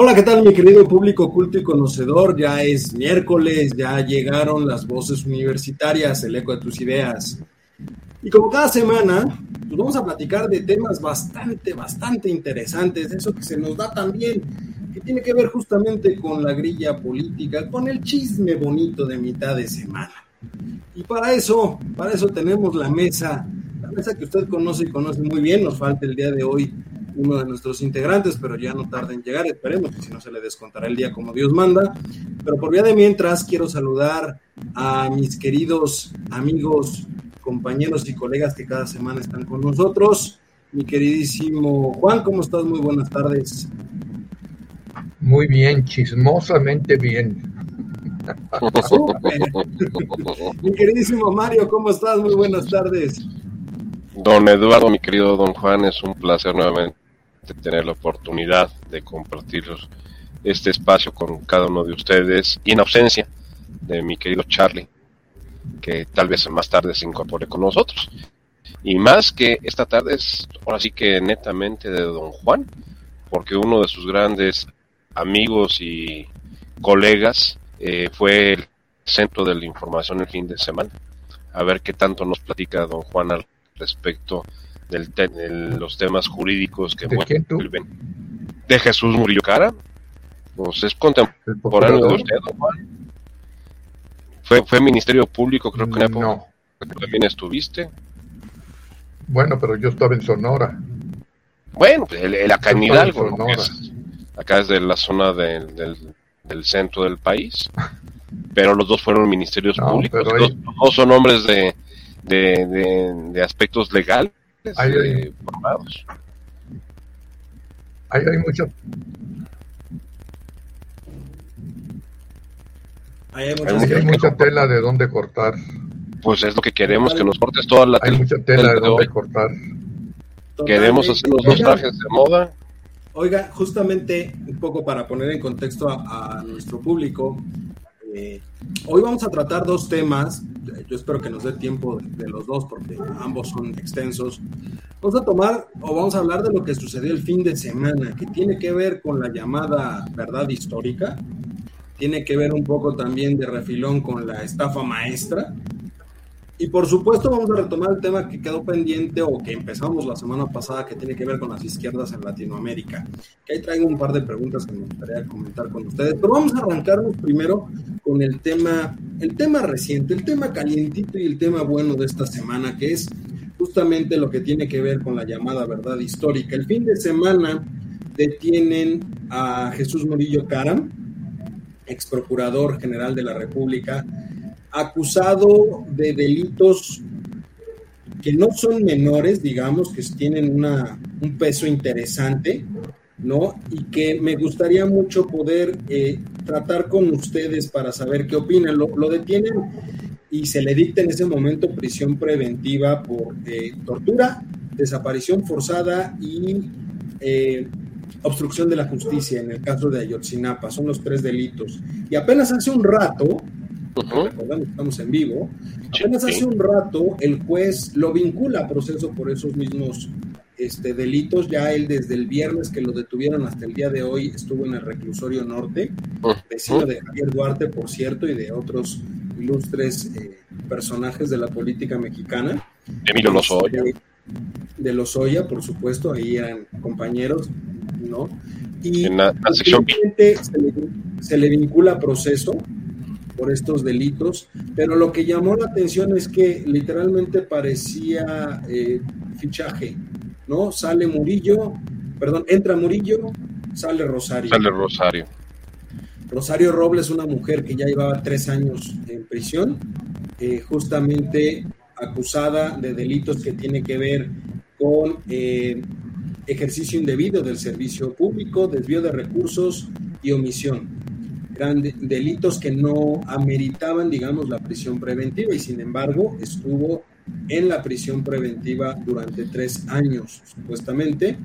Hola, ¿qué tal mi querido público culto y conocedor? Ya es miércoles, ya llegaron las voces universitarias, el eco de tus ideas. Y como cada semana, pues vamos a platicar de temas bastante, bastante interesantes, eso que se nos da también, que tiene que ver justamente con la grilla política, con el chisme bonito de mitad de semana. Y para eso, para eso tenemos la mesa, la mesa que usted conoce y conoce muy bien, nos falta el día de hoy uno de nuestros integrantes, pero ya no tarda en llegar, esperemos que si no se le descontará el día como Dios manda. Pero por vía de mientras, quiero saludar a mis queridos amigos, compañeros y colegas que cada semana están con nosotros. Mi queridísimo Juan, ¿cómo estás? Muy buenas tardes. Muy bien, chismosamente bien. mi queridísimo Mario, ¿cómo estás? Muy buenas tardes. Don Eduardo, mi querido don Juan, es un placer nuevamente tener la oportunidad de compartir este espacio con cada uno de ustedes y en ausencia de mi querido Charlie, que tal vez más tarde se incorpore con nosotros. Y más que esta tarde es ahora sí que netamente de don Juan, porque uno de sus grandes amigos y colegas eh, fue el centro de la información el fin de semana. A ver qué tanto nos platica don Juan al respecto de los temas jurídicos que ¿De De Jesús Murillo Cara. Pues es contemporáneo de usted, Fue, fue Ministerio Público, creo que en no. también estuviste. Bueno, pero yo estaba en Sonora. Bueno, pues el, acá en Hidalgo, acá es de la zona del, del centro del país. pero los dos fueron ministerios públicos. Los dos son hombres de, de, de aspectos legales hay, hay, hay, hay mucho. Hay, hay mucha tela de dónde cortar. Pues es lo que queremos, que nos cortes toda la tela. Hay mucha tela de dónde cortar. Queremos hacer los dos trajes de moda. Oiga, justamente un poco para poner en contexto a, a nuestro público, eh, hoy vamos a tratar dos temas. Yo espero que nos dé tiempo de los dos porque ambos son extensos. Vamos a tomar o vamos a hablar de lo que sucedió el fin de semana, que tiene que ver con la llamada verdad histórica. Tiene que ver un poco también de refilón con la estafa maestra y por supuesto vamos a retomar el tema que quedó pendiente o que empezamos la semana pasada que tiene que ver con las izquierdas en Latinoamérica. Que ahí traigo un par de preguntas que me gustaría comentar con ustedes, pero vamos a arrancarnos primero con el tema, el tema reciente, el tema calientito y el tema bueno de esta semana, que es justamente lo que tiene que ver con la llamada verdad histórica. El fin de semana detienen a Jesús Murillo Caram, ex procurador general de la República, acusado de delitos que no son menores, digamos, que tienen una, un peso interesante, ¿no? Y que me gustaría mucho poder eh, tratar con ustedes para saber qué opinan. Lo, detienen y se le dicta en ese momento prisión preventiva por eh, tortura, desaparición forzada y eh, obstrucción de la justicia en el caso de Ayotzinapa. Son los tres delitos. Y apenas hace un rato, estamos en vivo. Apenas hace un rato el juez lo vincula a proceso por esos mismos este, delitos. Ya él desde el viernes que lo detuvieron hasta el día de hoy estuvo en el reclusorio norte, vecino de Javier Duarte, por cierto, y de otros ilustres eh, personajes de la política mexicana. Emilio Lozoya. Este, de Lozoya, por supuesto, ahí eran compañeros, ¿no? Y en la, se, le, vincula a proceso por estos delitos, pero lo que llamó la atención es que literalmente parecía eh, fichaje, ¿no? Sale Murillo, perdón, entra Murillo, sale Rosario. Sale Rosario. Rosario Robles, una mujer que ya llevaba tres años en prisión, eh, justamente acusada de delitos que tienen que ver con eh, ejercicio indebido del servicio público, desvío de recursos y omisión delitos que no ameritaban, digamos, la prisión preventiva y sin embargo estuvo en la prisión preventiva durante tres años, supuestamente,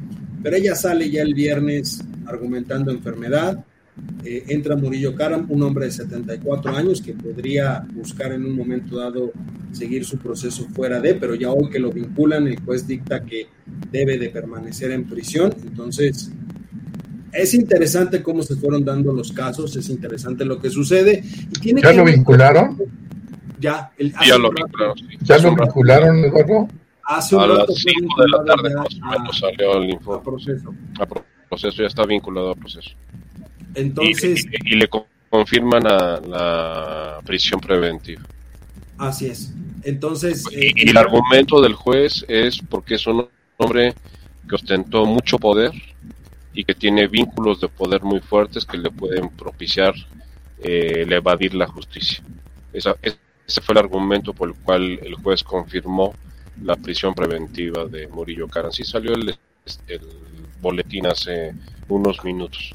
pero ella sale ya el viernes argumentando enfermedad. Eh, entra Murillo Karam, un hombre de 74 años que podría buscar en un momento dado seguir su proceso fuera de, pero ya hoy que lo vinculan, el juez dicta que debe de permanecer en prisión. Entonces, es interesante cómo se fueron dando los casos, es interesante lo que sucede. Y tiene ¿Ya que lo vincularon? Ya, el, Ya lo vincularon. sí. ¿Ya Hace lo un rato- vincularon, Eduardo? hace un A rato las fue 5 de la tarde ya más o a- menos salió el a informe. proceso. A pro- proceso ya está vinculado al proceso. Y- Entonces, y, y le co- confirman a la prisión preventiva. así es. Entonces, eh, y el argumento del juez es porque es un hombre que ostentó mucho poder y que tiene vínculos de poder muy fuertes que le pueden propiciar eh, el evadir la justicia. Esa- es- ese fue el argumento por el cual el juez confirmó la prisión preventiva de Murillo Karam. Sí salió el, el boletín hace unos minutos.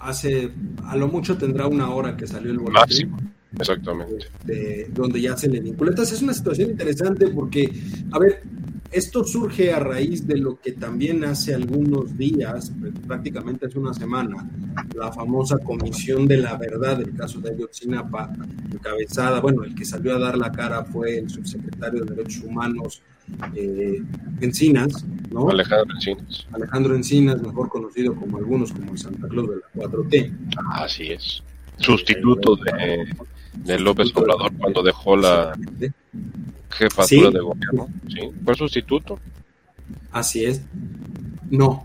hace, a lo mucho tendrá una hora que salió el boletín. Máximo. Exactamente. de- donde ya se le vincula. Entonces es una situación interesante porque, a ver, esto surge a raíz de lo que también hace algunos días, prácticamente hace una semana, la famosa Comisión de la Verdad del caso de Ayotzinapa, encabezada, bueno, el que salió a dar la cara fue el subsecretario de Derechos Humanos eh, Encinas, ¿no? Alejandro Encinas. Alejandro Encinas, mejor conocido como algunos como el Santa Claus de la 4T. Así es. Sustituto de, de López Obrador cuando dejó la jefatura Sí. de gobierno. Sí, fue sustituto. Así es. No.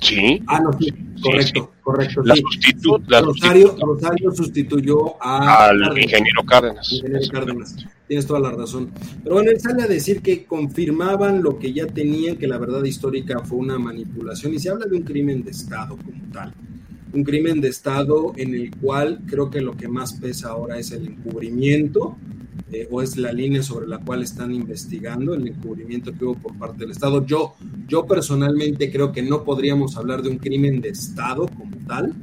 Sí. Ah, no, sí. Correcto, correcto. La sustitu- Rosario, sustituta. Rosario sustituyó a al Cárdenas, ingeniero Cárdenas. ingeniero Cárdenas. Tienes toda la razón. Pero bueno, él sale a decir que confirmaban lo que ya tenían, que la verdad histórica fue una manipulación y se habla de un crimen de Estado como tal. Un crimen de Estado en el cual creo que lo que más pesa ahora es el encubrimiento eh, o es la línea sobre la cual están investigando, el encubrimiento que hubo por parte del Estado. Yo, yo personalmente creo que no podríamos hablar de un crimen de Estado como tal.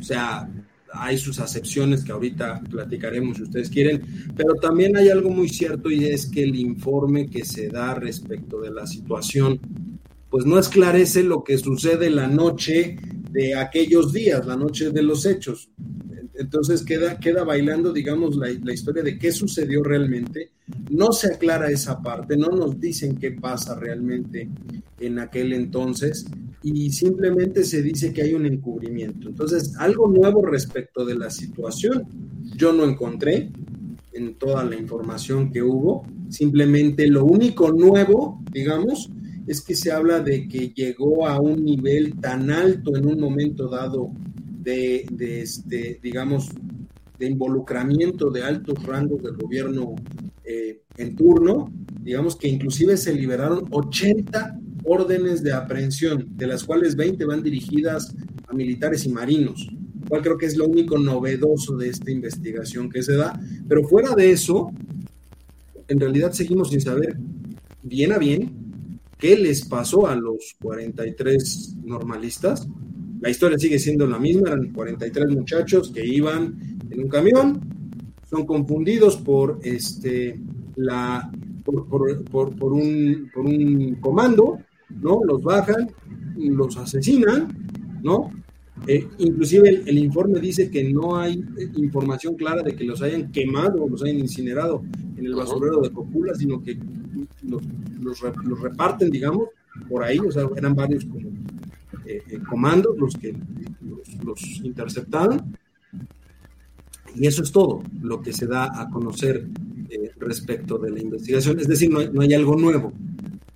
O sea, hay sus acepciones que ahorita platicaremos si ustedes quieren, pero también hay algo muy cierto y es que el informe que se da respecto de la situación, pues no esclarece lo que sucede la noche de aquellos días, la noche de los hechos. Entonces queda, queda bailando, digamos, la, la historia de qué sucedió realmente. No se aclara esa parte, no nos dicen qué pasa realmente en aquel entonces y simplemente se dice que hay un encubrimiento. Entonces, algo nuevo respecto de la situación, yo no encontré en toda la información que hubo. Simplemente lo único nuevo, digamos, es que se habla de que llegó a un nivel tan alto en un momento dado de, de este, digamos, de involucramiento de altos rangos del gobierno eh, en turno, digamos que inclusive se liberaron 80 órdenes de aprehensión, de las cuales 20 van dirigidas a militares y marinos, cual creo que es lo único novedoso de esta investigación que se da. Pero fuera de eso, en realidad seguimos sin saber bien a bien qué les pasó a los 43 normalistas. La historia sigue siendo la misma, eran 43 muchachos que iban en un camión, son confundidos por este la por, por, por, por un, por un comando, ¿no? Los bajan, los asesinan, ¿no? Eh, inclusive el, el, informe dice que no hay información clara de que los hayan quemado o los hayan incinerado en el basurero de Copula, sino que los, los, los reparten, digamos, por ahí, o sea, eran varios como eh, eh, comandos los que los, los, interceptaron. Y eso es todo lo que se da a conocer eh, respecto de la investigación. Es decir, no hay, no hay, algo nuevo.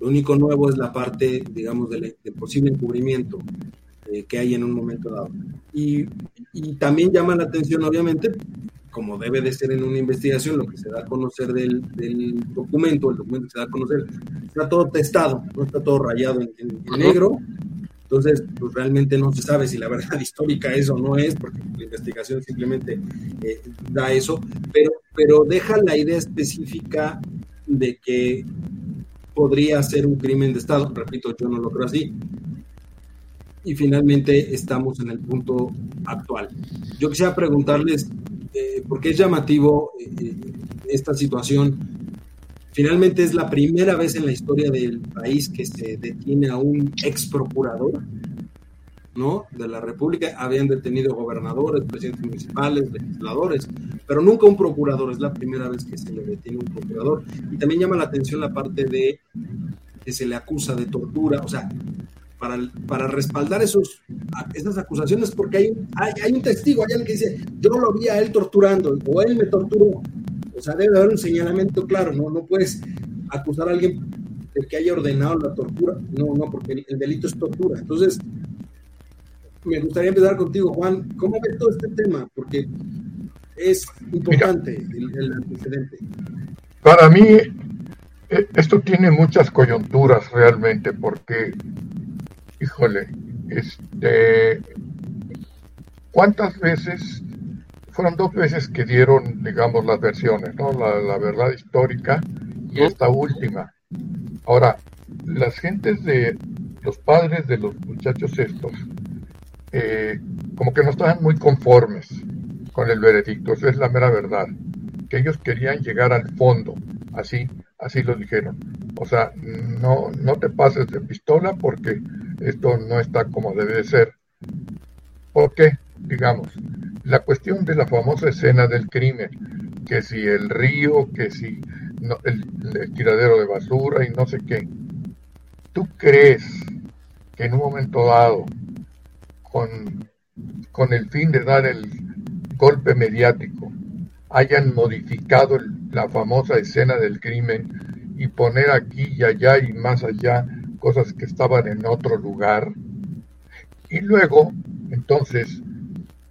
Lo único nuevo es la parte, digamos, del, del posible encubrimiento eh, que hay en un momento dado. Y, y, también llama la atención, obviamente, como debe de ser en una investigación, lo que se da a conocer del, del documento, el documento que se da a conocer, está todo testado, no está todo rayado en, en, en negro. Entonces, pues realmente no se sabe si la verdad histórica es o no es, porque la investigación simplemente eh, da eso, pero, pero deja la idea específica de que podría ser un crimen de Estado. Repito, yo no lo creo así. Y finalmente estamos en el punto actual. Yo quisiera preguntarles, eh, ¿por qué es llamativo eh, esta situación? Finalmente es la primera vez en la historia del país que se detiene a un ex procurador ¿no? de la República. Habían detenido gobernadores, presidentes municipales, legisladores, pero nunca un procurador. Es la primera vez que se le detiene un procurador. Y también llama la atención la parte de que se le acusa de tortura. O sea, para, para respaldar esos, esas acusaciones, porque hay, hay, hay un testigo, hay alguien que dice, yo lo vi a él torturando, o él me torturó. O sea, debe haber un señalamiento claro, ¿no? No puedes acusar a alguien de que haya ordenado la tortura. No, no, porque el delito es tortura. Entonces, me gustaría empezar contigo, Juan. ¿Cómo ves todo este tema? Porque es importante el, antecedente. Para mí, e, esto tiene muchas coyunturas realmente, porque, híjole, este, ¿cuántas veces? Fueron dos veces que dieron, digamos, las versiones, ¿no? La, la verdad histórica y esta última. Ahora, las gentes de los padres de los muchachos estos, eh, como que no estaban muy conformes con el veredicto, esa es la mera verdad, que ellos querían llegar al fondo, así, así lo dijeron. O sea, no, no te pases de pistola porque esto no está como debe de ser. ¿Por qué? Digamos, la cuestión de la famosa escena del crimen, que si el río, que si el, el tiradero de basura y no sé qué. ¿Tú crees que en un momento dado con, con el fin de dar el golpe mediático, hayan modificado la famosa escena del crimen y poner aquí y allá y más allá cosas que estaban en otro lugar. Y luego, entonces,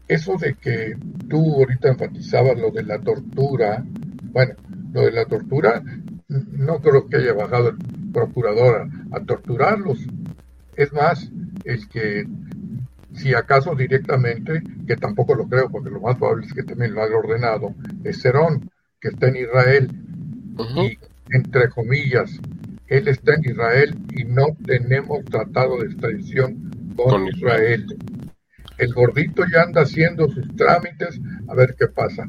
eso de que tú ahorita enfatizabas lo de la tortura, bueno, lo de la tortura, no creo que haya bajado el procurador a, torturarlos. Es más, el que si acaso directamente, que tampoco lo creo, porque lo más probable es que también lo haya ordenado, es Cerón, que está en Israel. Y entre comillas, él está en Israel y no tenemos tratado de extradición con, Israel. El gordito ya anda haciendo sus trámites, a ver qué pasa.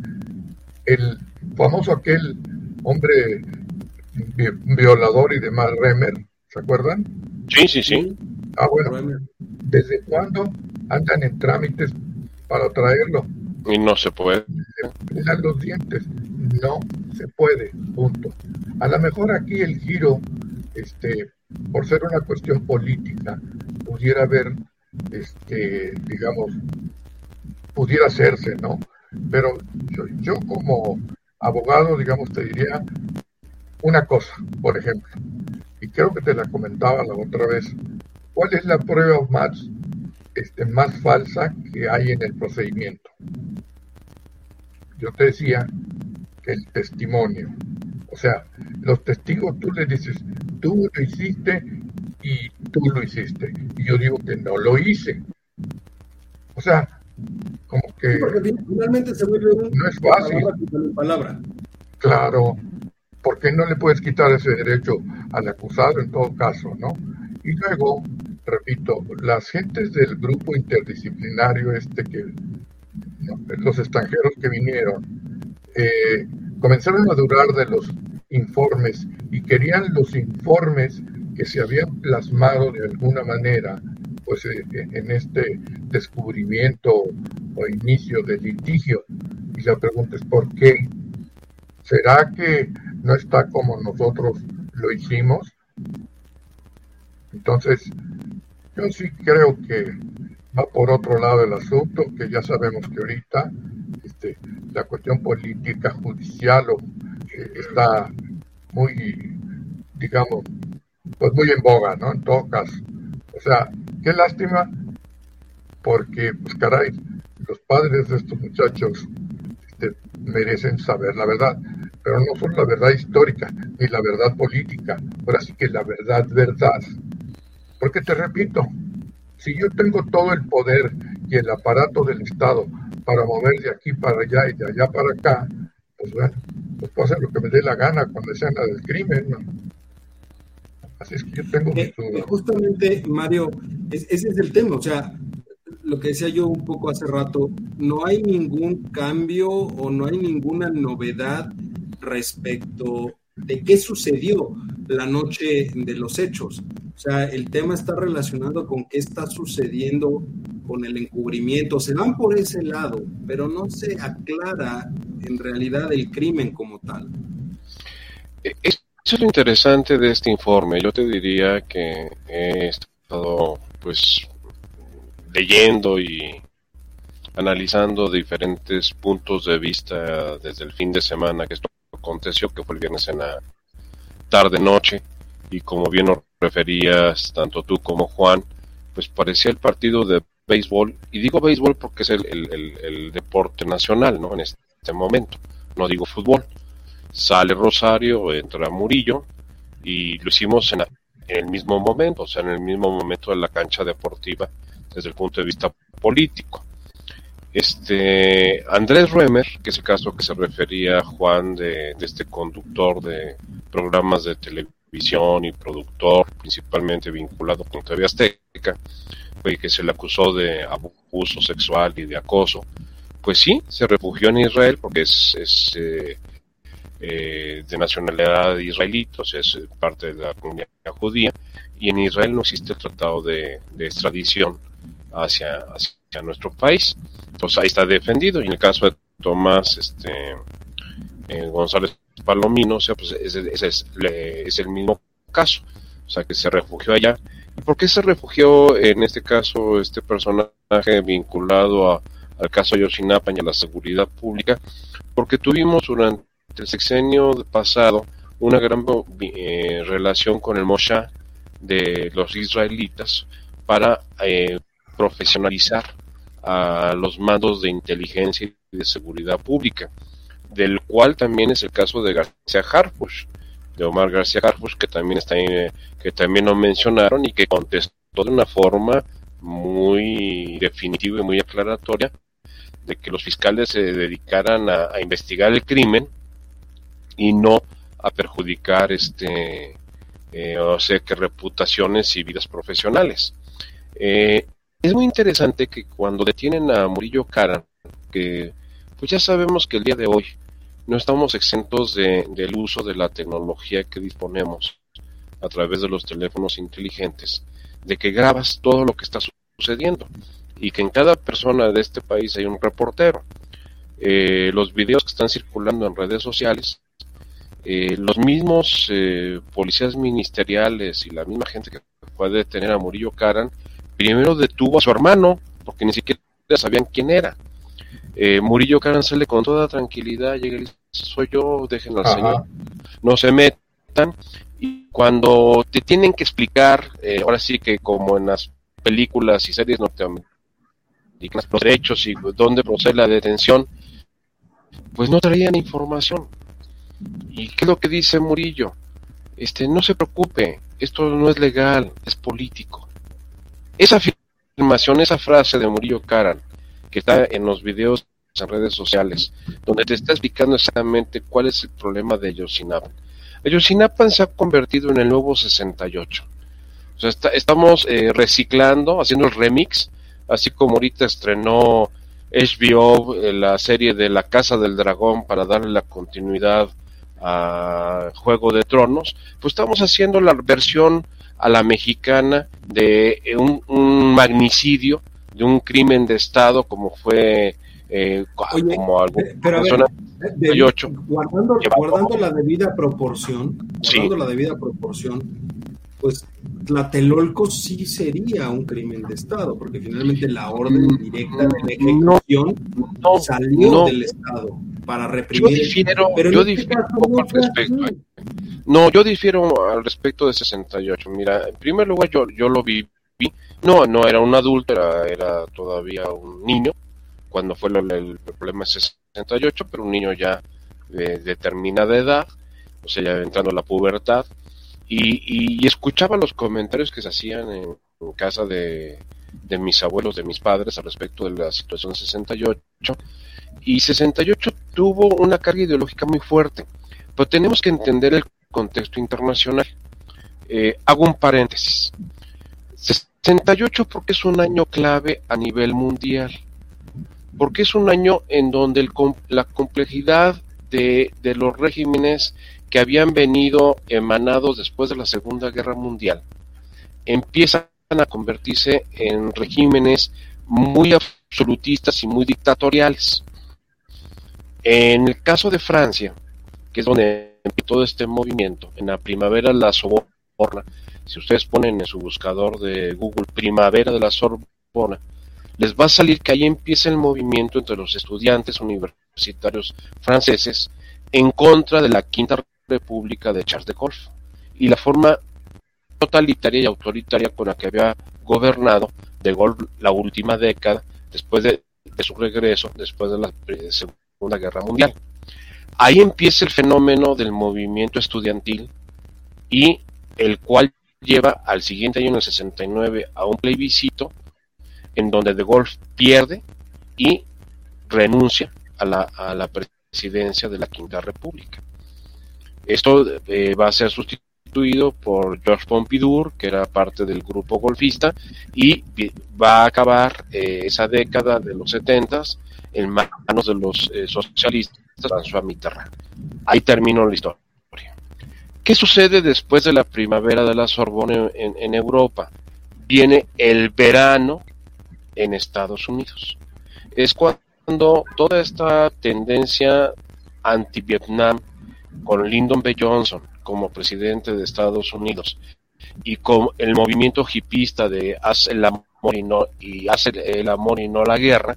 El famoso aquel hombre violador y demás, Remer, ¿se acuerdan? Sí, sí, sí. Ah, bueno. ¿Desde cuándo andan en trámites para traerlo. Y no se puede. Se los dientes. No se puede. Punto. A lo mejor aquí el giro, este, por ser una cuestión política, pudiera haber, este, digamos, pudiera hacerse, ¿no? Pero yo, yo como abogado, digamos, te diría una cosa, por ejemplo, y creo que te la comentaba la otra vez. ¿Cuál es la prueba más este, más falsa que hay en el procedimiento. Yo te decía que el testimonio, o sea, los testigos tú le dices, tú lo hiciste y tú lo hiciste. Y yo digo que no lo hice. O sea, como que... finalmente se vuelve no es fácil. Palabra, Claro, porque no le puedes quitar ese derecho al acusado en todo caso, ¿no? Y luego repito, las gentes del grupo interdisciplinario este que los extranjeros que vinieron eh, comenzaron a durar de los informes y querían los informes que se habían plasmado de alguna manera pues eh, en este descubrimiento o inicio del litigio y la pregunta es ¿por qué? ¿será que no está como nosotros lo hicimos? Entonces yo sí creo que va por otro lado el asunto, que ya sabemos que ahorita este, la cuestión política judicial eh, está muy, digamos, pues muy en boga, ¿no? En todo caso. O sea, qué lástima, porque, pues caray, los padres de estos muchachos este, merecen saber la verdad, pero no solo la verdad histórica, ni la verdad política, ahora sí que la verdad, verdad. Porque te repito, si yo tengo todo el poder y el aparato del Estado para mover de aquí para allá y de allá para acá, pues bueno, pues puedo hacer lo que me dé la gana cuando sea la del crimen, ¿no? Así es que yo tengo eh, Justamente, Mario, ese es el tema, o sea, lo que decía yo un poco hace rato, no hay ningún cambio o no hay ninguna novedad respecto de qué sucedió la noche de los hechos. O sea, el tema está relacionado con qué está sucediendo con el encubrimiento. Se van por ese lado, pero no se aclara en realidad el crimen como tal. Eso es lo interesante de este informe. Yo te diría que he estado pues leyendo y analizando diferentes puntos de vista desde el fin de semana que esto aconteció, que fue el viernes en la tarde-noche, y como bien nos referías tanto tú como Juan, pues parecía el partido de béisbol, y digo béisbol porque es el, deporte nacional, ¿no? En este momento, no digo fútbol. Sale Rosario, entra Murillo, y lo hicimos en, el mismo momento, o sea, en el mismo momento de la cancha deportiva, desde el punto de vista político. Este Andrés Ruemer, que es el caso que se refería Juan de, este conductor de programas de televisión y productor, principalmente vinculado con TV Azteca, que se le acusó de abuso sexual y de acoso, pues sí, se refugió en Israel porque es, eh, eh, de nacionalidad israelita, o sea, es parte de la comunidad judía, y en Israel no existe el tratado de, extradición hacia, hacia nuestro país. Entonces ahí está defendido. Y en el caso de Tomás este, eh, González Palomino, o sea, pues es, el mismo caso. O sea, que se refugió allá. ¿Y por qué se refugió en este caso este personaje vinculado al caso Yoshinapa y a la seguridad pública? Porque tuvimos durante el sexenio pasado una gran eh, relación con el Moshe de los israelitas para eh, profesionalizar a los mandos de inteligencia y de seguridad pública, del cual también es el caso de García Harfush, de Omar García Harfush, que también está que también lo mencionaron y que contestó de una forma muy definitiva y muy aclaratoria de que los fiscales se dedicaran a, investigar el crimen y no a perjudicar este eh, o sea que reputaciones y vidas profesionales. Eh, es muy interesante que cuando detienen a Murillo Cara, que pues ya sabemos que el día de hoy no estamos exentos de, del uso de la tecnología que disponemos a través de los teléfonos inteligentes, de que grabas todo lo que está sucediendo y que en cada persona de este país hay un reportero. Eh, los videos que están circulando en redes sociales, eh, los mismos eh, policías ministeriales y la misma gente que puede detener a Murillo Caran primero detuvo a su hermano, porque ni siquiera sabían quién era. Murillo Caran sale con toda tranquilidad, llega y soy yo, déjenlo al señor, no se metan. Y cuando te tienen que explicar, eh, ahora sí que como en las películas y series norteamericanas, los derechos y dónde procede la detención, pues no traían información. ¿Y qué es lo que dice Murillo? Este, no se preocupe, esto no es legal, es político. Esa afirmación, esa frase de Murillo Karan, que está en los videos en redes sociales, donde te está explicando exactamente cuál es el problema de Yosinapan. Yosinapan se ha convertido en el nuevo 68. O sea, estamos eh, reciclando, haciendo el remix, así como ahorita estrenó HBO eh, la serie de La Casa del Dragón para darle la continuidad a Juego de Tronos, pues estamos haciendo la versión a la mexicana de eh, un, magnicidio, de un crimen de Estado como fue eh, como algo pero guardando, guardando la debida proporción, guardando la debida proporción, pues Tlatelolco sí sería un crimen de Estado, porque finalmente la orden mm, directa de la ejecución salió del Estado para reprimir. Yo difiero, pero yo este difiero al respecto. ¿eh? No, yo difiero al respecto de 68. Mira, en primer lugar yo, yo lo vi, no, no era un adulto, era, era todavía un niño cuando fue el, problema de 68, pero un niño ya de determinada edad, o sea, ya entrando a la pubertad, y, y, escuchaba los comentarios que se hacían en, casa de, de, mis abuelos, de mis padres, al respecto de la situación 68, y 68 tuvo una carga ideológica muy fuerte, pero tenemos que entender el contexto internacional. Eh, hago un paréntesis. 68 porque es un año clave a nivel mundial, porque es un año en donde la complejidad de, los regímenes que habían venido emanados después de la Segunda Guerra Mundial empiezan a convertirse en regímenes muy absolutistas y muy dictatoriales. En el caso de Francia, que es donde todo este movimiento, en la primavera la Sorbona, si ustedes ponen en su buscador de Google Primavera de la Sorbona, les va a salir que ahí empieza el movimiento entre los estudiantes universitarios franceses en contra de la Quinta República de Charles de Gaulle y la forma totalitaria y autoritaria con la que había gobernado de Gaulle la última década después de, su regreso, después de la Segunda Guerra Mundial. Ahí empieza el fenómeno del movimiento estudiantil y el cual lleva al siguiente año, en el 69, a un plebiscito en donde De Gaulle pierde y renuncia a la, a la presidencia de la Quinta República. Esto eh, va a ser sustituido por Georges Pompidou, que era parte del grupo golfista, y va a acabar eh, esa década de los 70 en manos de los eh, socialistas François Mitterrand. Ahí terminó la historia. ¿Qué sucede después de la primavera de la Sorbonne en Europa? Viene el verano en Estados Unidos. Es cuando toda esta tendencia anti-Vietnam con Lyndon B. Johnson como presidente de Estados Unidos y con el movimiento hipista de haz el amor y no, y hace el amor y no la guerra,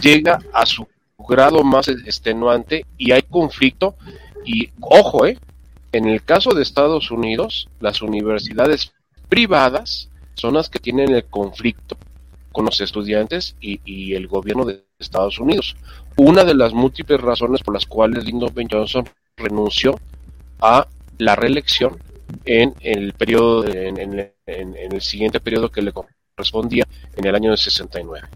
llega a su grado más extenuante y hay conflicto y ojo, eh, en el caso de Estados Unidos, las universidades privadas son las que tienen el conflicto con los estudiantes y, el gobierno de Estados Unidos. Una de las múltiples razones por las cuales Lyndon B. Johnson renunció a la reelección en el periodo, en, el siguiente periodo que le correspondía en el año de 69.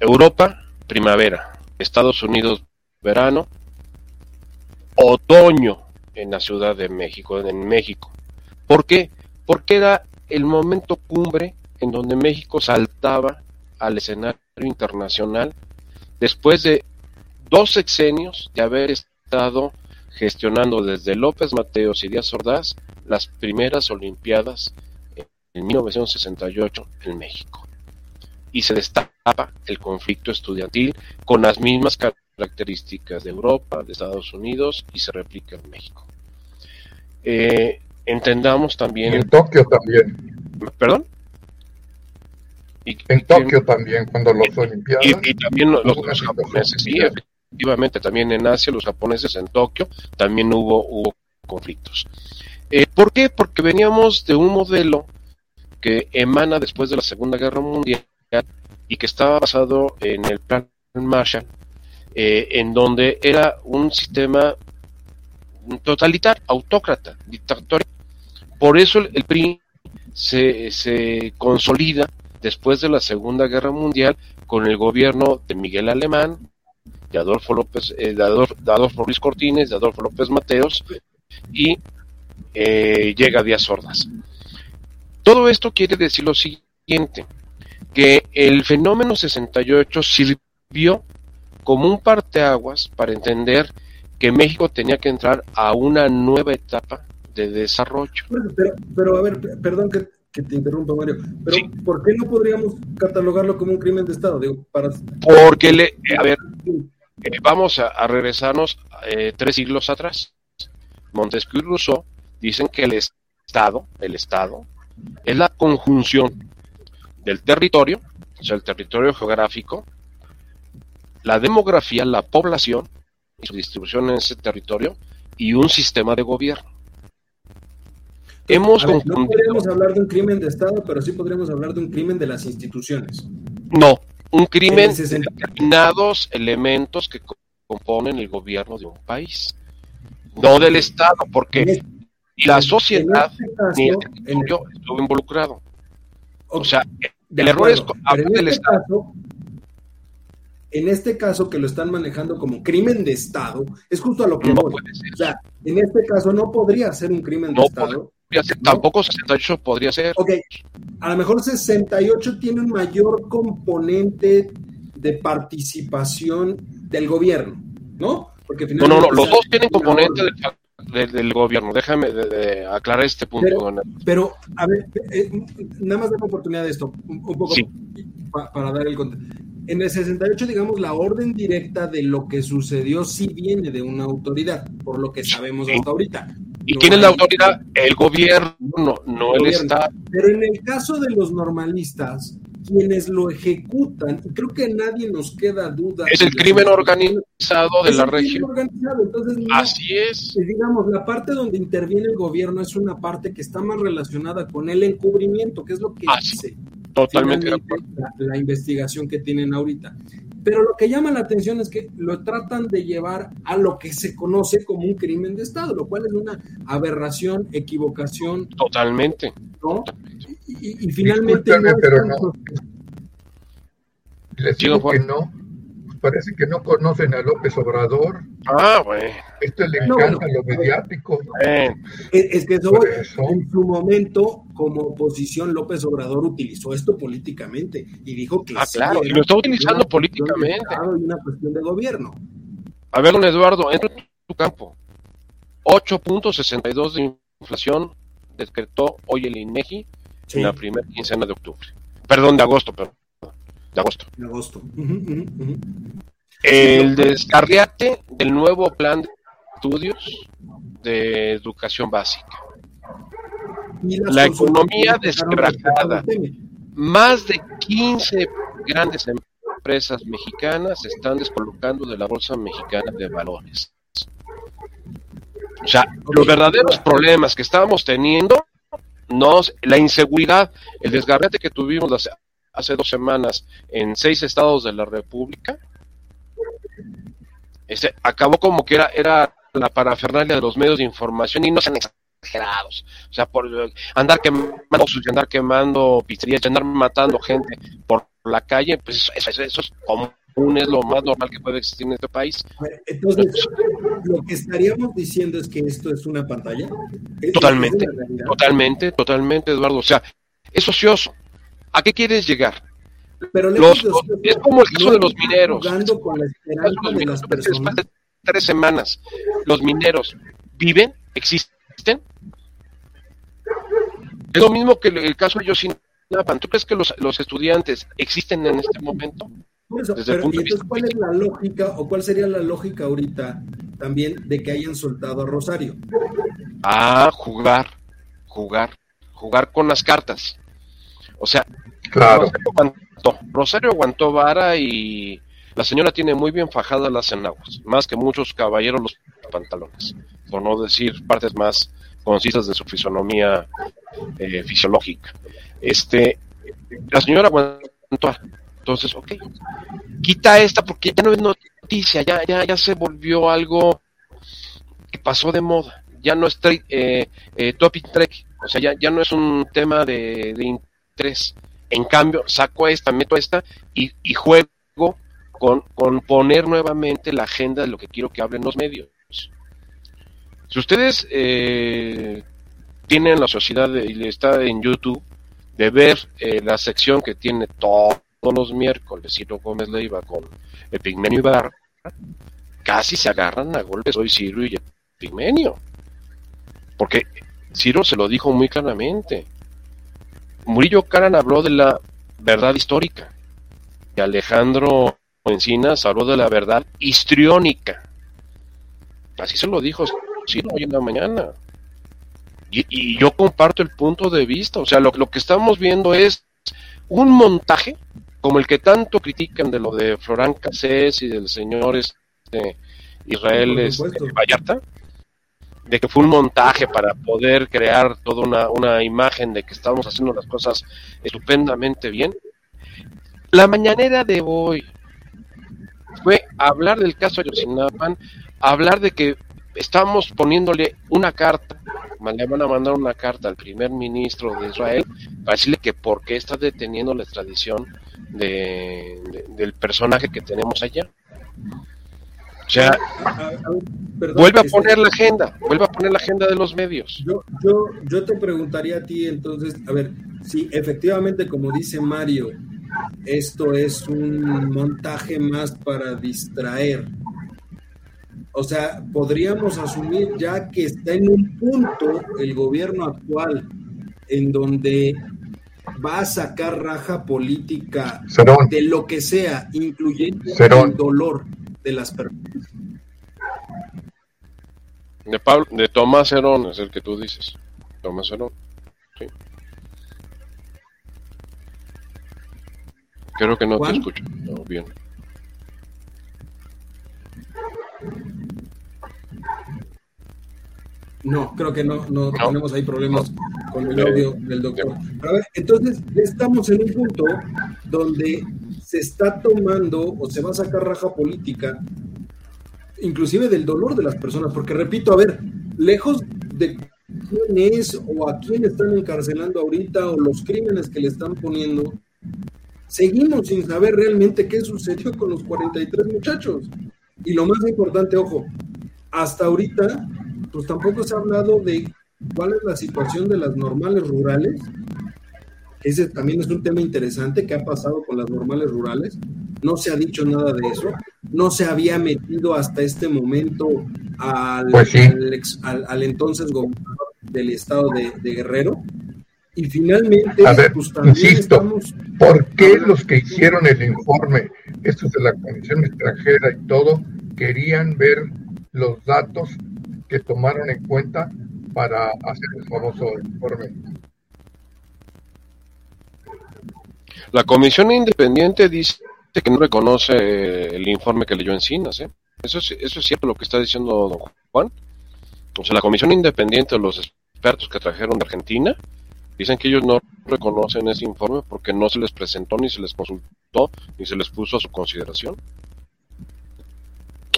Europa, primavera. Estados Unidos, verano. Otoño en la Ciudad de México, en México. ¿Por qué? Porque era el momento cumbre en donde México saltaba al escenario internacional después de dos sexenios de haber estado gestionando desde López Mateos y Díaz Ordaz las primeras Olimpiadas en 1968 en México. Y se destapa el conflicto estudiantil con las mismas características de Europa, de Estados Unidos y se replica en México. Eh, entendamos también. en Tokio también. ¿Perdón? En Tokio también, cuando los Olimpiadas. Y, también los, japoneses, sí, efectivamente, también en Asia, los japoneses en Tokio, también hubo, hubo conflictos. Eh, ¿Por qué? Porque veníamos de un modelo que emana después de la Segunda Guerra Mundial y que estaba basado en el plan Marshall, eh, en donde era un sistema totalitario, autócrata, dictatorial. Por eso el, el PRI se, se consolida después de la Segunda Guerra Mundial con el gobierno de Miguel Alemán, de Adolfo López, eh, de, Adolfo, Ruiz Cortines, de Adolfo López Mateos y eh, llega Díaz Sordas. Todo esto quiere decir lo siguiente, que el fenómeno 68 sirvió como un parteaguas para entender que México tenía que entrar a una nueva etapa de desarrollo. pero, pero a ver, perdón que que te interrumpa, Mario. Pero, ¿por qué no podríamos catalogarlo como un crimen de Estado? Digo, para... Porque, le, eh, a ver, eh, vamos a, regresarnos eh, tres siglos atrás. Montesquieu y Rousseau dicen que el Estado, el Estado, es la conjunción del territorio, o sea, el territorio geográfico, la demografía, la población y su distribución en ese territorio y un sistema de gobierno. Hemos No podríamos hablar de un crimen de Estado, pero sí podríamos hablar de un crimen de las instituciones. No, un crimen de determinados elementos que componen el gobierno de un país, no del Estado, porque la sociedad este ni el territorio estuvo involucrado. O sea, el error es hablar del este Estado. En este caso, que lo están manejando como crimen de Estado, es justo a lo que no voy. O sea, en este caso no podría ser un crimen de Estado tampoco 68 podría ser. Ok, a lo mejor 68 tiene un mayor componente de participación del gobierno, ¿no? Porque no, no, no, los dos tienen componente del, gobierno. Déjame aclarar este punto. Pero, a ver, eh, nada más de oportunidad de esto, un, poco para dar el contexto. En el 68, digamos, la orden directa de lo que sucedió sí viene de una autoridad, por lo que sabemos hasta ahorita. ¿Y quién es la autoridad? El gobierno, no el, Estado. Pero en el caso de los normalistas, quienes lo ejecutan, creo que nadie nos queda duda. Es el crimen organizado de la región. Así es. Digamos, la parte donde interviene el gobierno es una parte que está más relacionada con el encubrimiento, que es lo que dice Totalmente la, investigación que tienen ahorita. Pero lo que llama la atención es que lo tratan de llevar a lo que se conoce como un crimen de Estado, lo cual es una aberración, equivocación. Totalmente. ¿no? Y, finalmente... pero no. Les digo que no parece que no conocen a López Obrador. Ah, güey. Esto le encanta lo mediático. Es, que eso, en su momento, como oposición, López Obrador utilizó esto políticamente y dijo que. Ah, claro, y lo está utilizando políticamente. Y una cuestión de gobierno. A ver, don Eduardo, entra en tu campo. 8.62 de inflación decretó hoy el INEGI en la primera quincena de octubre. Perdón, de agosto, pero de agosto. De agosto. El descarriate del nuevo plan de estudios de educación básica. La economía desgraciada. Más de 15 grandes empresas mexicanas se están descolocando de la Bolsa Mexicana de Valores. O sea, los verdaderos problemas que estábamos teniendo, no, la inseguridad, el desgarrate que tuvimos hace dos semanas en seis estados de la República, este, acabó como que era, era la parafernalia de los medios de información y no sean exagerados. O sea, por andar quemando andar quemando pizzerías, andar matando gente por la calle, pues eso, eso, es común, es lo más normal que puede existir en este país. Entonces, lo que estaríamos diciendo es que esto es una pantalla. Totalmente, totalmente, totalmente, Eduardo. O sea, es ocioso. ¿A qué quieres llegar? Pero es como el caso de los mineros. Con la de las personas. de tres semanas, los mineros viven, existen. Es lo mismo que el caso de Yosinapan. ¿Tú crees que los, los estudiantes existen en este momento? pero, ¿y entonces cuál es la lógica o cuál sería la lógica ahorita también de que hayan soltado a Rosario? Ah, jugar, jugar, jugar con las cartas. O sea, Claro. Rosario aguantó, vara y la señora tiene muy bien fajadas las enaguas, más que muchos caballeros los pantalones, por no decir partes más concisas de su fisonomía eh, fisiológica. Este, la señora aguantó, entonces, ok, quita esta porque ya no es noticia, ya, ya, ya se volvió algo que pasó de moda, ya no es eh, eh, topic track, o sea, ya, ya no es un tema de, interés. En cambio, saco esta, meto esta y, juego con, con, poner nuevamente la agenda de lo que quiero que hablen los medios. Si ustedes eh, tienen la sociedad de, y está en YouTube de ver eh, la sección que tiene todos los miércoles Ciro Gómez Leiva con Epigmenio Ibarra, casi se agarran a golpes hoy Ciro y Epigmenio. Porque Ciro se lo dijo muy claramente. Murillo Caran habló de la verdad histórica y Alejandro Encinas habló de la verdad histriónica. Así se lo dijo sí, hoy en la mañana. Y, yo comparto el punto de vista. O sea, lo, que estamos viendo es un montaje como el que tanto critican de lo de Florán Cassés y del señor este, Israel este, Vallarta de que fue un montaje para poder crear toda una, una imagen de que estábamos haciendo las cosas estupendamente bien. La mañanera de hoy fue hablar del caso de Ayotzinapa, hablar de que estamos poniéndole una carta, le van a mandar una carta al primer ministro de Israel para decirle que por qué está deteniendo la extradición de, del personaje que tenemos allá. O sea, vuelve a este, poner la agenda, vuelve a poner la agenda de los medios. Yo, yo, yo te preguntaría a ti entonces, a ver, si efectivamente, como dice Mario, esto es un montaje más para distraer. O sea, podríamos asumir ya que está en un punto el gobierno actual en donde va a sacar raja política de lo que sea, incluyendo el dolor de las personas. De, Pablo, de Tomás Herón es el que tú dices. Tomás Herón. Sí. Creo que no te escucho. bien. No, creo que no, no, tenemos ahí problemas con el audio del doctor. A ver, entonces ya estamos en un punto donde se está tomando o se va a sacar raja política, inclusive del dolor de las personas, porque repito, a ver, lejos de quién es o a quién están encarcelando ahorita o los crímenes que le están poniendo, seguimos sin saber realmente qué sucedió con los 43 muchachos. Y lo más importante, ojo, hasta ahorita pues tampoco se ha hablado de cuál es la situación de las normales rurales. Ese también es un tema interesante que ha pasado con las normales rurales. No se ha dicho nada de eso. No se había metido hasta este momento al, pues al, entonces gobernador del estado de, Guerrero. Y finalmente, pues insisto, ¿por qué los que hicieron el informe, estos de la Comisión Extranjera y todo, querían ver los datos que tomaron en cuenta para hacer el famoso informe. La comisión independiente dice que no reconoce el informe que leyó Encinas, ¿eh? Eso es, eso es cierto lo que está diciendo don Juan. O sea, la comisión independiente, los expertos que trajeron de Argentina, dicen que ellos no reconocen ese informe porque no se les presentó, ni se les consultó, ni se les puso a su consideración.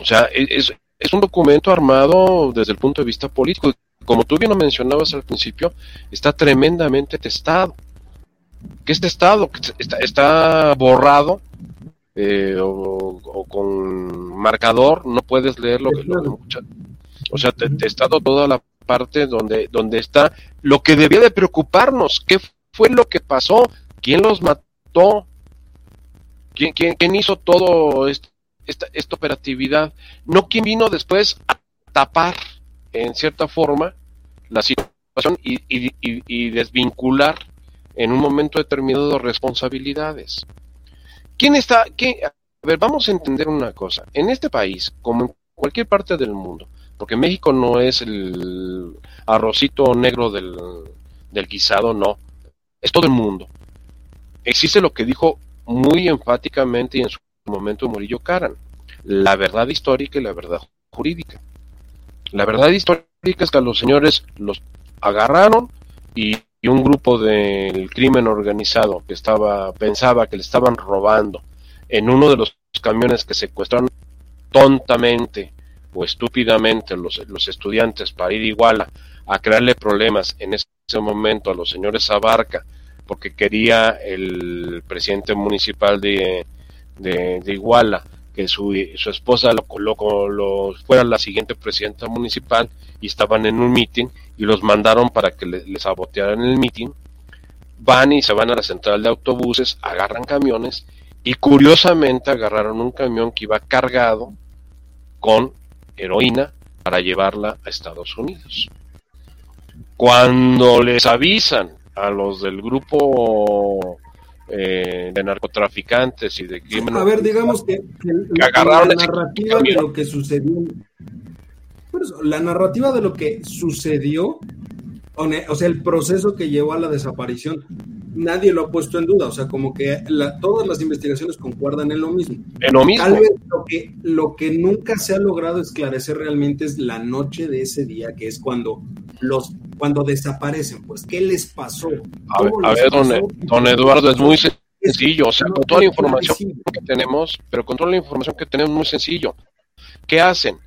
O sea, es, es un documento armado desde el punto de vista político. Como tú bien lo mencionabas al principio, está tremendamente testado. Que este estado está, está borrado eh, o, con marcador, no puedes leerlo. Lo, o sea, testado toda la parte donde, donde está lo que debía de preocuparnos. ¿Qué fue lo que pasó? ¿Quién los mató? ¿Quién, quién, quién hizo todo esto? Esta, esta operatividad, no quien vino después a tapar en cierta forma la situación y, y, desvincular en un momento determinado responsabilidades. ¿Quién está? Qué, a ver, vamos a entender una cosa. En este país, como en cualquier parte del mundo, porque México no es el arrocito negro del, del guisado, no, es todo el mundo. Existe lo que dijo muy enfáticamente y en su momento Murillo Caran, la verdad histórica y la verdad jurídica. La verdad histórica es que a los señores los agarraron y, un grupo del crimen organizado que estaba pensaba que le estaban robando en uno de los camiones que secuestraron tontamente o estúpidamente los, estudiantes para ir a Iguala a crearle problemas en ese momento a los señores Abarca porque quería el presidente municipal de, de, Iguala que su, su esposa lo, lo, lo, fuera la siguiente presidenta municipal y estaban en un meeting y los mandaron para que les sabotearan el meeting. Van y se van a la central de autobuses, agarran camiones y curiosamente agarraron un camión que iba cargado con heroína para llevarla a Estados Unidos. Cuando les avisan a los del grupo eh, de narcotraficantes y de crimen. A ver, digamos que, agarraron la narrativa de lo que sucedió. la narrativa de lo que sucedió, o sea, el proceso que llevó a la desaparición, nadie lo ha puesto en duda. O sea, como que todas las investigaciones concuerdan en lo mismo. En lo mismo. Tal vez lo que, lo que nunca se ha logrado esclarecer realmente es la noche de ese día, que es cuando los cuando desaparecen, pues, ¿qué les pasó? A ver, don, Eduardo, es muy sencillo, o sea, con toda la información que tenemos, pero con toda la información que tenemos, muy sencillo. ¿Qué hacen?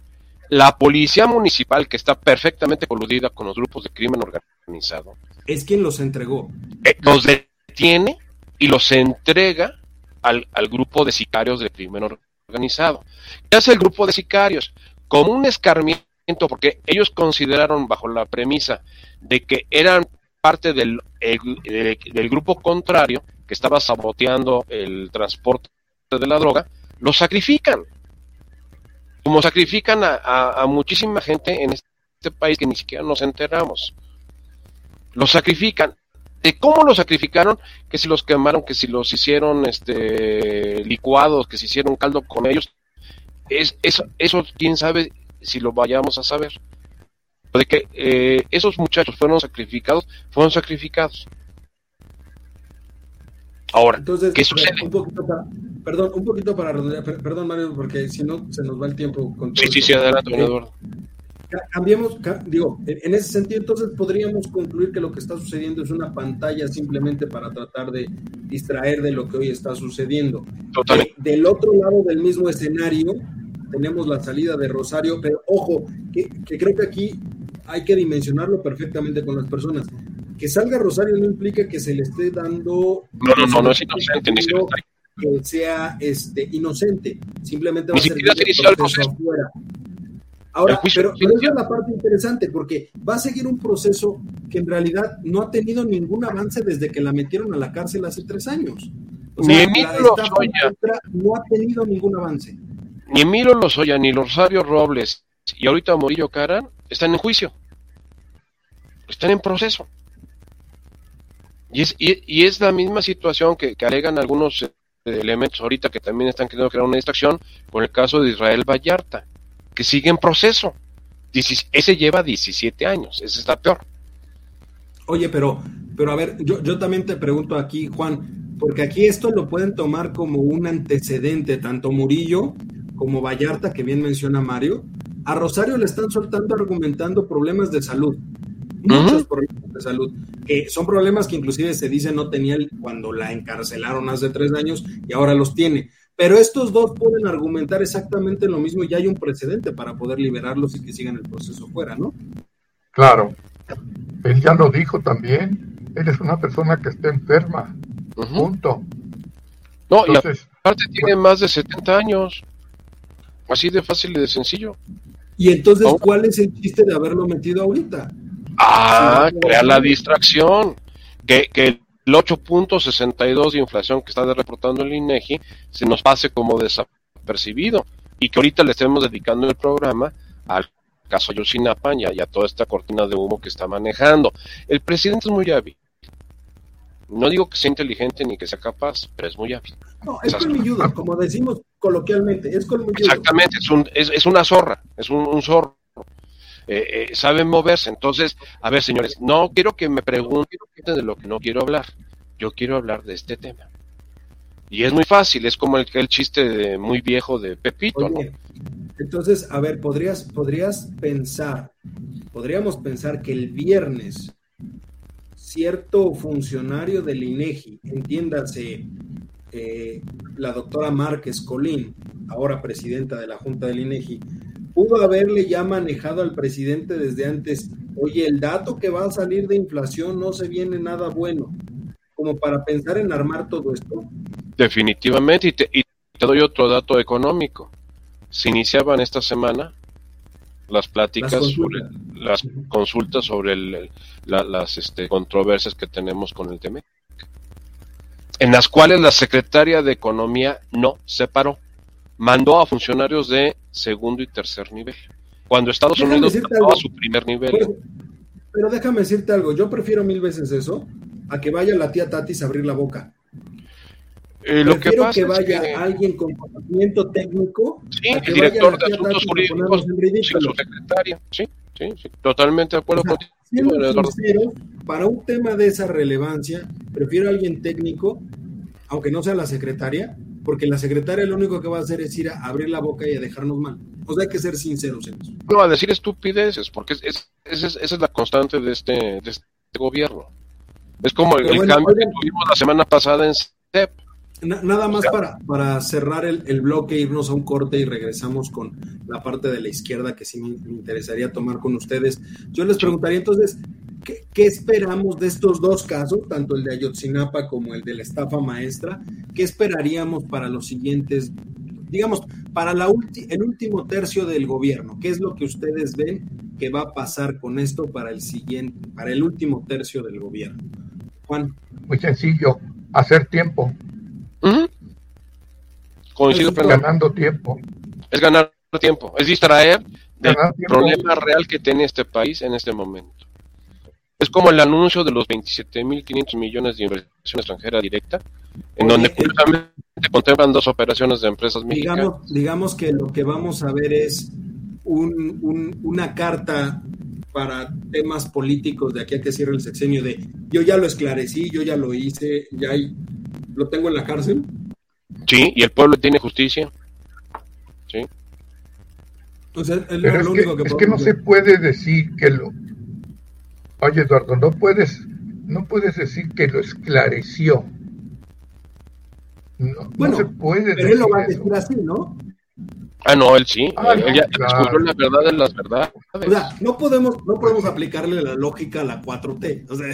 La policía municipal, que está perfectamente coludida con los grupos de crimen organizado, es quien los entregó. Eh, los detiene y los entrega al, al grupo de sicarios de crimen organizado. ¿Qué hace el grupo de sicarios? Como un escarmiento porque ellos consideraron bajo la premisa de que eran parte del, grupo contrario que estaba saboteando el transporte de la droga, los sacrifican. como sacrifican a, muchísima gente en este país que ni siquiera nos enteramos. Los sacrifican. ¿De cómo los sacrificaron? Que si los quemaron, que si los hicieron este, licuados, que si hicieron caldo con ellos. Es, eso, eso quién sabe si lo vayamos a saber. De que eh, esos muchachos fueron sacrificados, fueron sacrificados. Ahora, Entonces, ¿qué sucede? Un poquito para, perdón, un poquito para perdón Mario, porque si no se nos va el tiempo. Con sí, sí, sí, adelante, eh, Eduardo. Cambiemos, digo, en ese sentido, entonces podríamos concluir que lo que está sucediendo es una pantalla simplemente para tratar de distraer de lo que hoy está sucediendo. Totalmente. del otro lado del mismo escenario, tenemos la salida de Rosario, pero ojo, que, que creo que aquí hay que dimensionarlo perfectamente con las personas que salga Rosario no implica que se le esté dando. No, no, no, no es inocente, ni Que sea este, inocente, simplemente va a ser el proceso afuera. Ahora, pero, pero esa es la parte interesante, porque va a seguir un proceso que en realidad no ha tenido ningún avance desde que la metieron a la cárcel hace tres años. O sea, Emilio Lozoya. No ha tenido ningún avance. Ni Emilio Lozoya, ni Rosario Robles, y ahorita Morillo Caran, están en juicio. Están en proceso. Y es, y, es la misma situación que, alegan algunos eh, elementos ahorita que también están queriendo crear una distracción con el caso de Israel Vallarta, que sigue en proceso. ese lleva 17 años, ese está peor. Oye, pero, pero a ver, yo, yo también te pregunto aquí, Juan, porque aquí esto lo pueden tomar como un antecedente, tanto Murillo como Vallarta, que bien menciona Mario. A Rosario le están soltando argumentando problemas de salud muchos problemas de salud, que son problemas que inclusive se dice no tenía cuando la encarcelaron hace tres años y ahora los tiene. Pero estos dos pueden argumentar exactamente lo mismo y ya hay un precedente para poder liberarlos y que sigan el proceso fuera, ¿no? Claro. Él ya lo dijo también. Él es una persona que está enferma. Punto. No, y aparte tiene más de 70 años. Así de fácil y de sencillo. Y entonces, ¿cuál es el chiste de haberlo metido ahorita? Ah, crea la distracción. Que, que el 8.62 de inflación que está reportando el INEGI se nos pase como desapercibido y que ahorita le estemos dedicando el programa al caso Yosinapa y a, toda esta cortina de humo que está manejando. El presidente es muy hábil. No digo que sea inteligente ni que sea capaz, pero es muy hábil. No, es colmilludo, como decimos coloquialmente, es colmilludo. Exactamente, es, un, es, es una zorra, es un, un zorro. Eh, eh, saben moverse. Entonces, a ver, señores, no quiero que me pregunten de lo que no quiero hablar. Yo quiero hablar de este tema. Y es muy fácil, es como el, el chiste de, muy viejo de Pepito, Entonces, a ver, podrías, podrías pensar, podríamos pensar que el viernes cierto funcionario del INEGI, entiéndase eh, la doctora Márquez Colín, ahora presidenta de la Junta del INEGI, pudo haberle ya manejado al presidente desde antes, oye, el dato que va a salir de inflación no se viene nada bueno, como para pensar en armar todo esto. Definitivamente, y te, doy otro dato económico. Se iniciaban esta semana las pláticas las sobre las consultas sobre las este, controversias que tenemos con el tema en las cuales la secretaria de Economía no se paró mandó a funcionarios de segundo y tercer nivel, cuando Estados Unidos mandó a su primer nivel. pero déjame decirte algo, yo prefiero mil veces eso a que vaya la tía Tatis a abrir la boca. Eh, lo que, que vaya alguien con conocimiento técnico. Sí, el director de asuntos jurídicos, sí, su secretaria, sí, sí, sí, totalmente de acuerdo contigo. Siendo para un tema de esa relevancia, prefiero a alguien técnico, aunque no sea la secretaria, porque la secretaria lo único que va a hacer es ir a abrir la boca y a dejarnos mal. O sea, hay que ser sinceros en eso. No, a decir estupideces, porque es, esa es la constante de este, de este gobierno. Es como el, cambio que tuvimos la semana pasada en STEP. Nada más para, para cerrar el, el, bloque, irnos a un corte y regresamos con la parte de la izquierda que sí me, interesaría tomar con ustedes. Yo les preguntaría entonces, ¿Qué, esperamos de estos dos casos, tanto el de Ayotzinapa como el de la estafa maestra? ¿Qué esperaríamos para los siguientes, digamos, para la el último tercio del gobierno? ¿Qué es lo que ustedes ven que va a pasar con esto para el siguiente, para el último tercio del gobierno? Juan. Muy sencillo, hacer tiempo. Coincido ganando tiempo. Es ganar tiempo, es distraer del problema real que tiene este país en este momento. Es como el anuncio de los 27.500 millones de inversión extranjera directa, en donde curiosamente contemplan dos operaciones de empresas mexicanas. Digamos, digamos que lo que vamos a ver es una carta para temas políticos de aquí a que cierre el sexenio de yo ya lo esclarecí, yo ya lo hice, ya lo tengo en la cárcel. Sí, y el pueblo tiene justicia. Sí. Entonces, es, que, es que no se puede decir que lo... Oye, Eduardo, no puedes, no puedes decir que lo esclareció. No, bueno, se puede pero él lo va a decir así, ¿no? Ah, no, él sí. Ah, él ya descubrió la verdad de las verdades. O sea, no podemos, no podemos aplicarle la lógica a la 4T. O sea,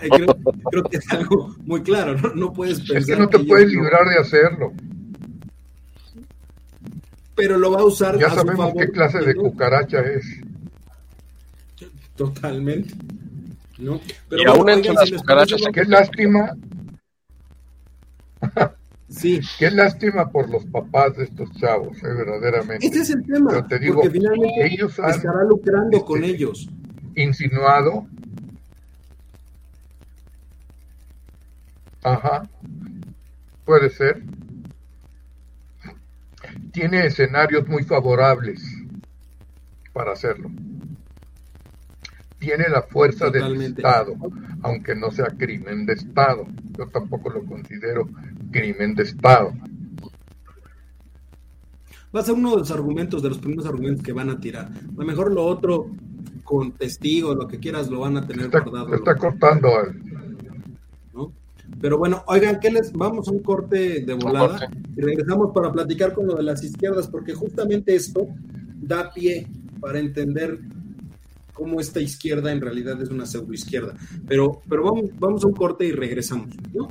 creo, que es algo muy claro. No, puedes pensar. Es que no te puedes librar de hacerlo. Pero lo va a usar. Ya sabemos qué clase de cucaracha es. Totalmente. ¿no? Pero y aún entre las cucarachas. Qué lástima. Sí. Qué lástima por los papás de estos chavos, eh, verdaderamente. Ese es el tema. Pero te digo, porque finalmente ellos estará lucrando este, con ellos. Insinuado. Ajá. Puede ser. Tiene escenarios muy favorables para hacerlo. Tiene la fuerza del Estado, aunque no sea crimen de Estado. Yo tampoco lo considero crimen de Estado. Va a ser uno de los argumentos, de los primeros argumentos que van a tirar. A lo mejor lo otro, con testigos, lo que quieras, lo van a tener está, guardado. Está cortando. ¿no? Pero bueno, oigan, ¿qué les vamos a un corte de volada y regresamos para platicar con lo de las izquierdas, porque justamente esto da pie para entender cómo esta izquierda en realidad es una pseudoizquierda. Pero, pero vamos, vamos a un corte y regresamos. ¿no?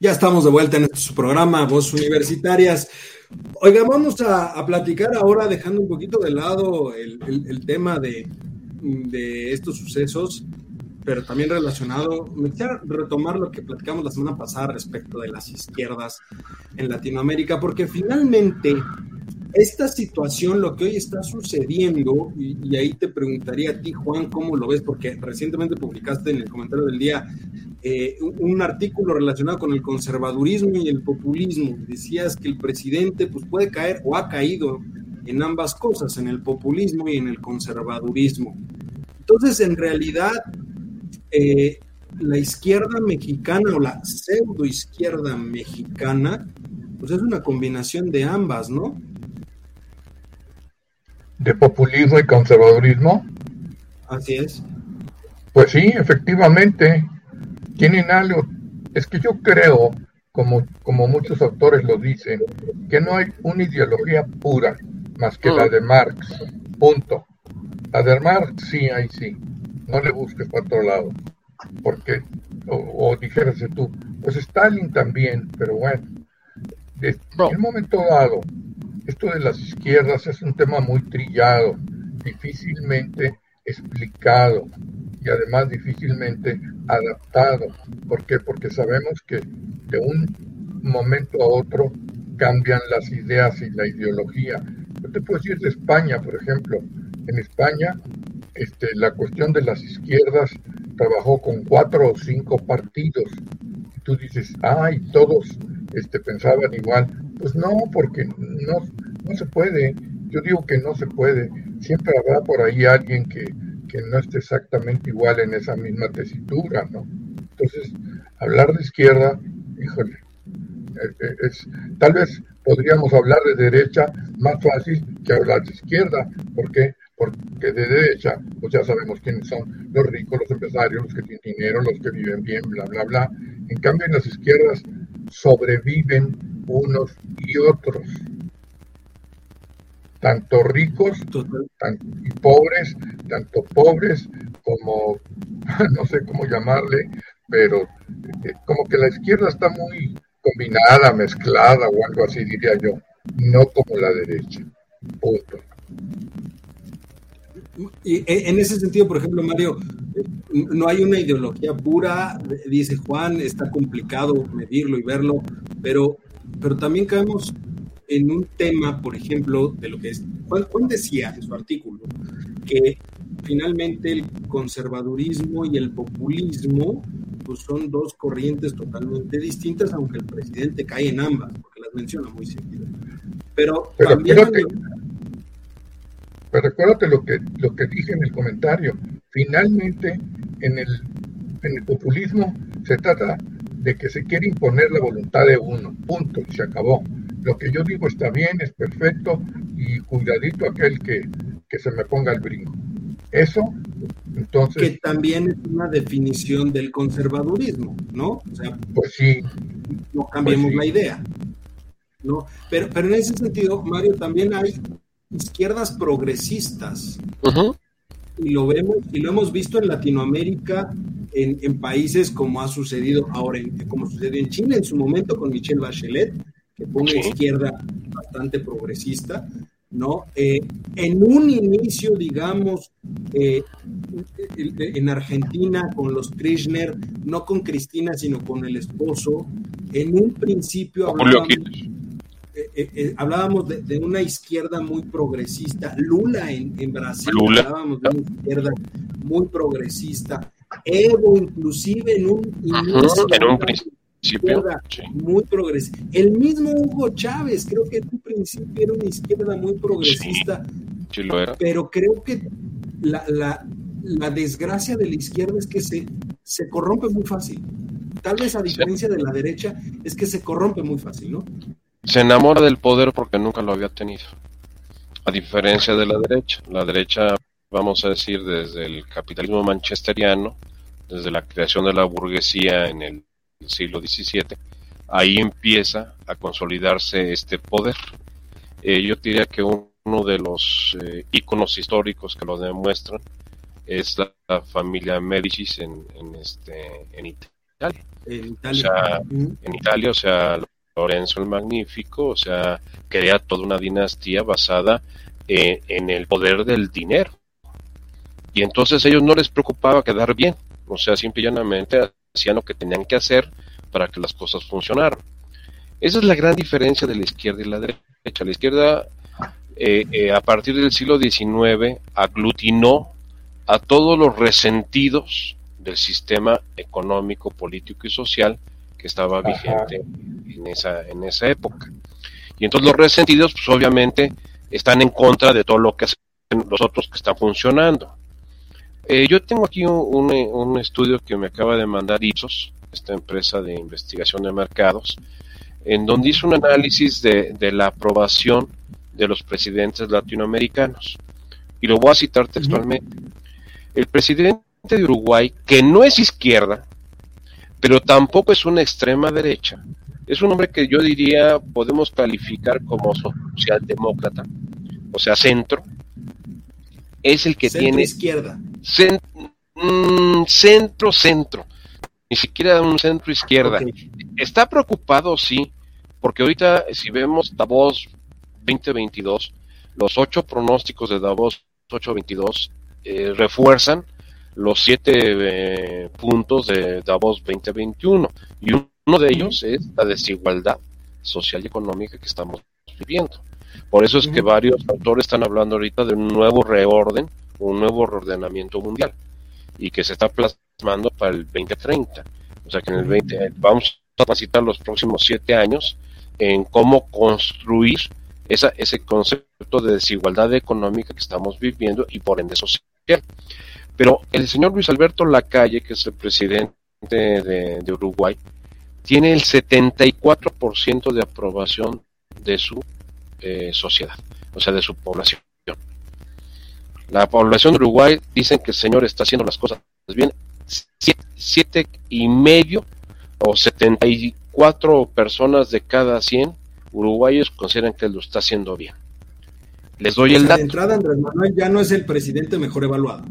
Ya estamos de vuelta en este programa, Voz Universitarias. Oiga, vamos a, platicar ahora, dejando un poquito de lado el, tema de, estos sucesos, pero también relacionado, me quisiera retomar lo que platicamos la semana pasada respecto de las izquierdas en Latinoamérica, porque finalmente esta situación, lo que hoy está sucediendo, y, ahí te preguntaría a ti, Juan, cómo lo ves, porque recientemente publicaste en el comentario del día eh, un, artículo relacionado con el conservadurismo y el populismo. Decías que el presidente pues, puede caer o ha caído en ambas cosas, en el populismo y en el conservadurismo. Entonces, en realidad, eh, la izquierda mexicana o la pseudo izquierda mexicana, pues es una combinación de ambas, ¿no? De populismo y conservadurismo. Así es. Pues sí, efectivamente, tienen algo. Es que yo creo, como, como muchos autores lo dicen, que no hay una ideología pura más que la mm. de Marx. Punto. La de Marx sí, ahí sí. No le busques para otro lado. Porque, o, o dijérase tú, pues Stalin también, pero bueno. En un momento dado, esto de las izquierdas es un tema muy trillado, difícilmente explicado y además difícilmente adaptado. ¿Por qué? Porque sabemos que de un momento a otro cambian las ideas y la ideología. Yo te puedo decir de España, por ejemplo. En España, este, la cuestión de las izquierdas trabajó con cuatro o cinco partidos. Tú dices, ay, todos este, pensaban igual. Pues no, porque no, no se puede. Yo digo que no se puede. Siempre habrá por ahí alguien que, que no esté exactamente igual en esa misma tesitura, ¿no? Entonces, hablar de izquierda, híjole, eh, eh, es, tal vez podríamos hablar de derecha más fácil que hablar de izquierda. ¿Por qué? Porque de derecha, pues ya sabemos quiénes son los ricos, los empresarios, los que tienen dinero, los que viven bien, bla, bla, bla. En cambio, en las izquierdas sobreviven unos y otros tanto ricos y pobres, tanto pobres como, no sé cómo llamarle, pero eh, como que la izquierda está muy combinada, mezclada o algo así, diría yo, no como la derecha. Punto. Y e, en ese sentido, por ejemplo, Mario, no hay una ideología pura, dice Juan, está complicado medirlo y verlo, pero, pero también caemos en un tema, por ejemplo, de lo que es, Juan, decía en su artículo que finalmente el conservadurismo y el populismo pues son dos corrientes totalmente distintas, aunque el presidente cae en ambas, porque las menciona muy seguido. Pero, también... Pero recuérdate lo que, lo que dije en el comentario. Finalmente, en el, en el populismo se trata de que se quiere imponer la voluntad de uno, punto, y se acabó. Lo que yo digo está bien, es perfecto, y cuidadito aquel que, que se me ponga el brinco. Eso, entonces... Que también es una definición del conservadurismo, ¿no? O sea, pues sí. No cambiemos pues la idea. ¿no? Pero, pero en ese sentido, Mario, también hay izquierdas progresistas. Y lo vemos, y lo hemos visto en Latinoamérica, en, países como ha sucedido ahora, como sucedió en Chile en su momento con Michelle Bachelet, que fue una izquierda bastante progresista, ¿no? Eh, en un inicio, digamos, eh, en Argentina con los Kirchner, no con Cristina, sino con el esposo, en un principio eh, eh, eh, hablábamos de, una izquierda muy progresista, Lula en, Brasil, hablábamos de una izquierda muy progresista, Evo inclusive en un, principio muy progresista. El mismo Hugo Chávez, creo que en un principio era una izquierda muy progresista, pero creo que la, la, desgracia de la izquierda es que se, se corrompe muy fácil. Tal vez a diferencia de la derecha, es que se corrompe muy fácil, ¿no? se enamora del poder porque nunca lo había tenido. A diferencia de la derecha, la derecha, vamos a decir, desde el capitalismo manchesteriano, desde la creación de la burguesía en el siglo XVII, ahí empieza a consolidarse este poder. Eh, yo diría que uno de los eh, íconos históricos que lo demuestran es la, familia Medici en, este, en Italia. En Italia. en Italia, o sea, Lorenzo el Magnífico, o sea, crea toda una dinastía basada eh, en el poder del dinero. Y entonces ellos no les preocupaba quedar bien, o sea, simple y llanamente hacían lo que tenían que hacer para que las cosas funcionaran. Esa es la gran diferencia de la izquierda y la derecha. La izquierda, eh, eh, a partir del siglo XIX, aglutinó a todos los resentidos del sistema económico, político y social que estaba vigente en esa, en esa época. Y entonces los resentidos, pues obviamente, están en contra de todo lo que hacen los otros que están funcionando. Eh, yo tengo aquí un, un, estudio que me acaba de mandar Ipsos, esta empresa de investigación de mercados, en donde hizo un análisis de, de la aprobación de los presidentes latinoamericanos. Y lo voy a citar textualmente. El presidente de Uruguay, que no es izquierda, pero tampoco es una extrema derecha. Es un hombre que yo diría podemos calificar como socialdemócrata, o sea, centro. Es el que tiene izquierda. Mm, centro, centro. Ni siquiera un centro izquierda. Está preocupado, sí, porque ahorita si vemos Davos 2022, los ocho pronósticos de Davos 822 eh, refuerzan los siete eh, puntos de Davos 2021 y uno de ellos es la desigualdad social y económica que estamos viviendo. Por eso es que varios autores están hablando ahorita de un nuevo reorden, un nuevo reordenamiento mundial y que se está plasmando para el 2030. O sea que en el 20 vamos a transitar los próximos siete años en cómo construir esa, ese concepto de desigualdad económica que estamos viviendo y por ende social. Pero el señor Luis Alberto Lacalle, que es el presidente de, Uruguay, tiene el 74% de aprobación de su eh, sociedad, o sea, de su población. La población de Uruguay dicen que el señor está haciendo las cosas bien. Siete, y medio o 74 personas de cada 100 uruguayos consideran que lo está haciendo bien. Les doy el dato. De entrada, Andrés Manuel ya no es el presidente mejor evaluado.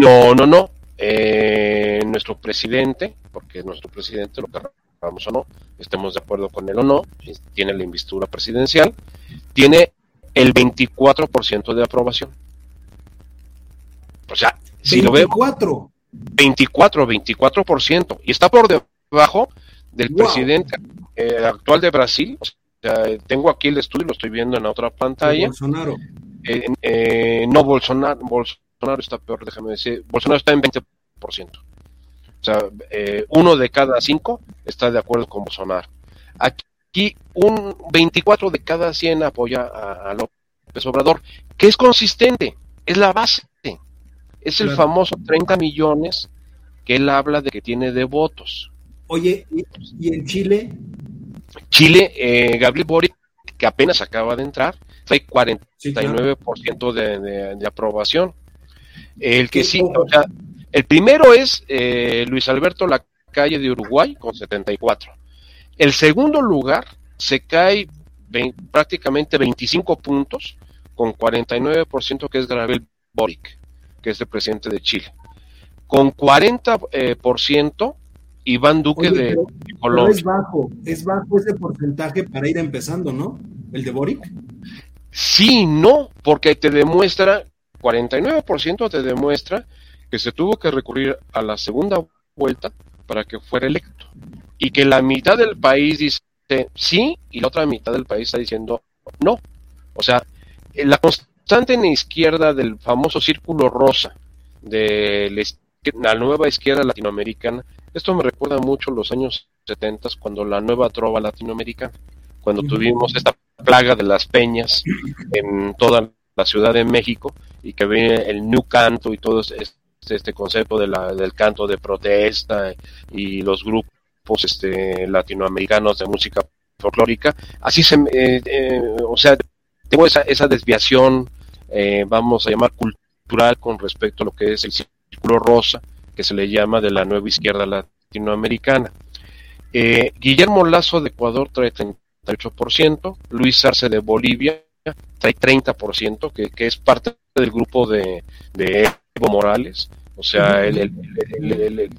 No, no, no. Eh, nuestro presidente, porque nuestro presidente, lo que vamos o no, estemos de acuerdo con él o no, tiene la investidura presidencial, tiene el 24% de aprobación. O sea, si lo veo. 24. 24, 24%. Y está por debajo del presidente eh, actual de Brasil, tengo aquí el estudio, lo estoy viendo en otra pantalla. Bolsonaro. Eh, no, Bolsonaro, Bolsonaro está peor, déjame decir. Bolsonaro está en 20%. O sea, eh, uno de cada cinco está de acuerdo con Bolsonaro. Aquí un 24 de cada 100 apoya a, López Obrador, que es consistente, es la base. Es el famoso 30 millones que él habla de que tiene de votos. Oye, ¿y, en Chile? Chile, eh, Gabriel Boric, que apenas acaba de entrar, trae 49% de, de, aprobación. El que sí, o sea, el primero es eh, Luis Alberto Lacalle de Uruguay con 74. El segundo lugar se cae prácticamente 25 puntos con 49% que es Gabriel Boric, que es el presidente de Chile. Con 40% eh, por ciento, Iván Duque de, Colombia. es bajo, es bajo ese porcentaje para ir empezando, ¿no? El de Boric. Sí, no, porque te demuestra, 49% te demuestra que se tuvo que recurrir a la segunda vuelta para que fuera electo. Y que la mitad del país dice sí y la otra mitad del país está diciendo no. O sea, la constante en la izquierda del famoso círculo rosa de la nueva izquierda latinoamericana, esto me recuerda mucho los años 70 cuando la nueva trova latinoamericana, cuando tuvimos esta plaga de las peñas en toda la Ciudad de México y que viene el New Canto y todo este, este concepto de la, del canto de protesta y los grupos este, latinoamericanos de música folclórica. Así se, eh, eh, o sea, tengo esa, esa desviación, eh, vamos a llamar cultural con respecto a lo que es el círculo rosa, que se le llama de la nueva izquierda latinoamericana. Guillermo Lazo de Ecuador trae 38%, Luis Arce de Bolivia trae 30%, que, que es parte del grupo de Evo Morales, o sea, él,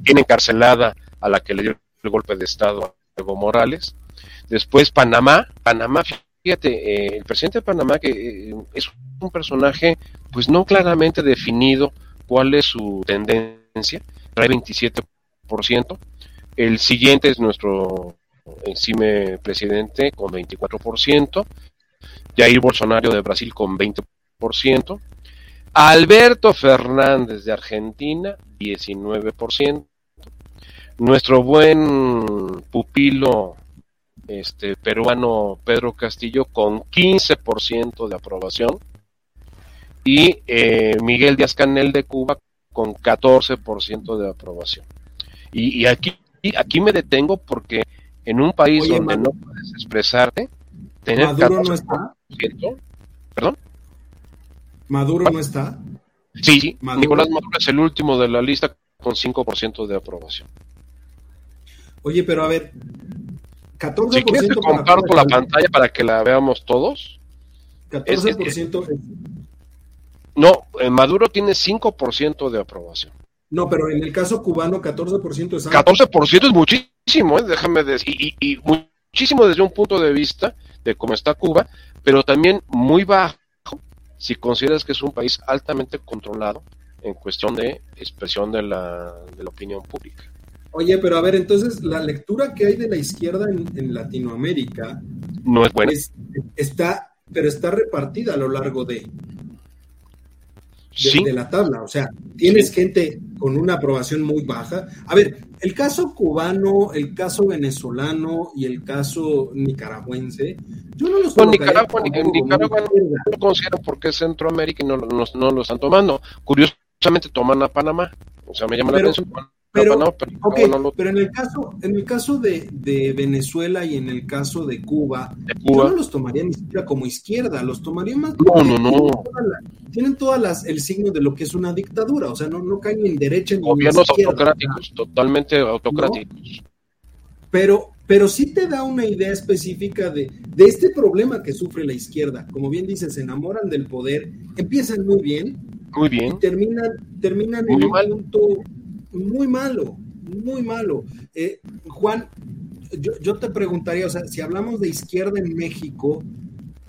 tiene encarcelada a la que le dio el golpe de Estado a Evo Morales. Después Panamá, Panamá, fíjate, eh, el presidente de Panamá que eh, es un personaje pues no claramente definido cuál es su tendencia, trae 27%. El siguiente es nuestro encime presidente con 24%, Jair Bolsonaro de Brasil con 20%, Alberto Fernández de Argentina 19%, nuestro buen pupilo este peruano Pedro Castillo con 15% de aprobación y eh, Miguel Díaz Canel de Cuba con 14% de aprobación. Y, aquí, aquí me detengo porque en un país donde no puedes expresarte, tener ¿Maduro no está? ¿Perdón? ¿Maduro no está? Sí, Nicolás Maduro es el último de la lista con 5% de aprobación. Oye, pero a ver, 14%. Si quieres, te comparto la pantalla para que la veamos todos. 14%. no, Maduro tiene 5% de aprobación. No, pero en el caso cubano, 14% es alto. 14% es muchísimo, ¿eh? déjame decir, y, y, muchísimo desde un punto de vista de cómo está Cuba, pero también muy bajo si consideras que es un país altamente controlado en cuestión de expresión de la, de la opinión pública. Oye, pero a ver, entonces la lectura que hay de la izquierda en, Latinoamérica no es buena. está, pero está repartida a lo largo de, de, la tabla. O sea, tienes gente con una aprobación muy baja. A ver, el caso cubano, el caso venezolano y el caso nicaragüense, yo no los bueno, Nicaragua, Nicaragua no lo consideran porque es Centroamérica y no, no, no, lo están tomando. Curiosamente toman a Panamá. O sea, me llama la atención pero, pero, en el caso, en el caso de, Venezuela y en el caso de Cuba, yo no los tomaría ni siquiera como izquierda, los tomaría más. No, no, no. Tienen todas las, el signo de lo que es una dictadura, o sea, no, no caen ni en derecha ni Gobiernos autocráticos, totalmente autocráticos. Pero, pero sí te da una idea específica de, de este problema que sufre la izquierda. Como bien dices, se enamoran del poder, empiezan muy bien, muy bien. Y terminan, terminan en un punto muy malo, muy malo. Eh, Juan, yo, te preguntaría, o sea, si hablamos de izquierda en México,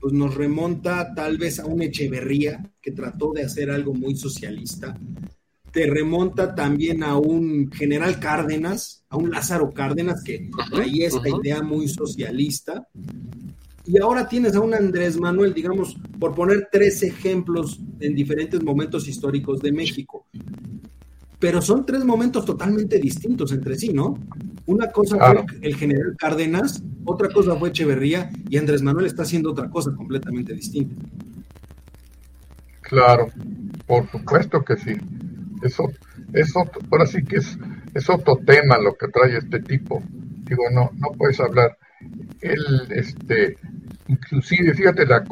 pues nos remonta tal vez a un Echeverría que trató de hacer algo muy socialista. Te remonta también a un general Cárdenas, a un Lázaro Cárdenas que traía esta idea muy socialista. Y ahora tienes a un Andrés Manuel, digamos, por poner tres ejemplos en diferentes momentos históricos de México. Pero son tres momentos totalmente distintos entre sí, ¿no? Una cosa fue el general Cárdenas, otra cosa fue Echeverría y Andrés Manuel está haciendo otra cosa completamente distinta. Claro, por supuesto que sí. Eso, eso ahora sí que es, es otro tema lo que trae este tipo. Digo, no, no puedes hablar. Él, este, inclusive, fíjate la,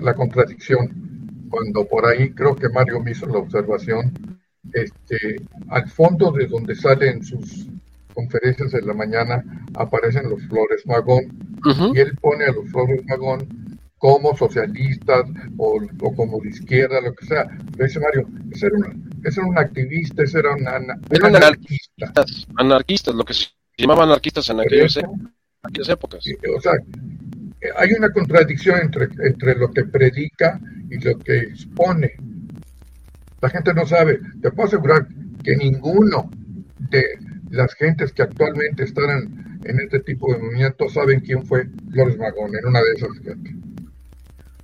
la, contradicción, cuando por ahí creo que Mario me hizo la observación, este, al fondo de donde salen sus conferencias en la mañana aparecen los Flores Magón y él pone a los Flores Magón como socialistas o, como de izquierda, lo que sea. Pero dice Mario, ese era, un activista, ese era un, anarquista. Anarquistas, lo que se llamaba anarquistas en aquellas, épocas. O sea, hay una contradicción entre, entre lo que predica y lo que expone. La gente no sabe. Te puedo asegurar que ninguno de las gentes que actualmente están en este tipo de movimientos saben quién fue Flores Magón en una de esas gentes.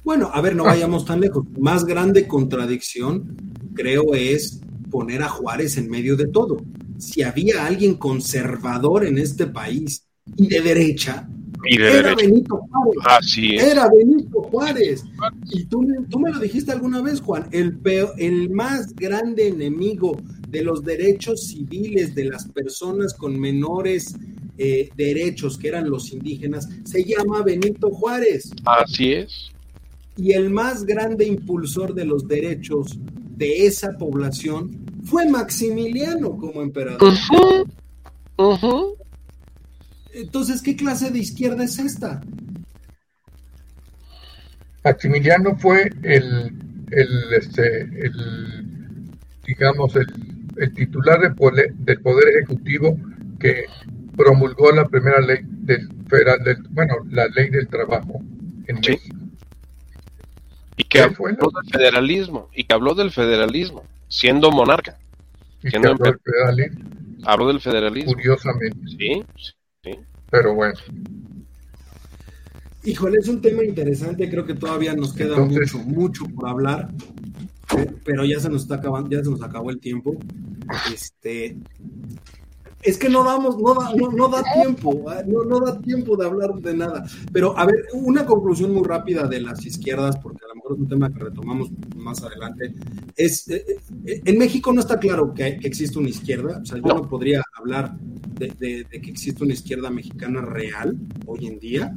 Bueno, a ver, no vayamos tan lejos. Más grande contradicción, creo, es poner a Juárez en medio de todo. Si había alguien conservador en este país y de derecha, era Benito Juárez. Era Benito Juárez. Y tú, tú, me lo dijiste alguna vez, Juan, el, el más grande enemigo de los derechos civiles de las personas con menores eh, derechos, que eran los indígenas, se llama Benito Juárez. Así es y el más grande impulsor de los derechos de esa población fue Maximiliano como emperador. Entonces, ¿qué clase de izquierda es esta? Maximiliano fue el, el, este, el digamos, el, titular del poder, del poder, Ejecutivo que promulgó la primera ley del, del bueno, la ley del trabajo en México. Y que habló del federalismo, y que habló del federalismo, siendo monarca. Siendo habló, del federalismo. habló del federalismo. Curiosamente. Sí, sí. Pero bueno. Híjole, es un tema interesante, creo que todavía nos queda mucho, mucho por hablar, pero ya se nos está acabando, ya se nos acabó el tiempo. Este, es que no damos, no da, no, da tiempo, ah, no, no, da tiempo de hablar de nada. Pero a ver, una conclusión muy rápida de las izquierdas, porque a lo mejor es un tema que retomamos más adelante, es, eh, eh, en México no está claro que, existe una izquierda, o sea, yo no, podría hablar de, que existe una izquierda mexicana real hoy en día,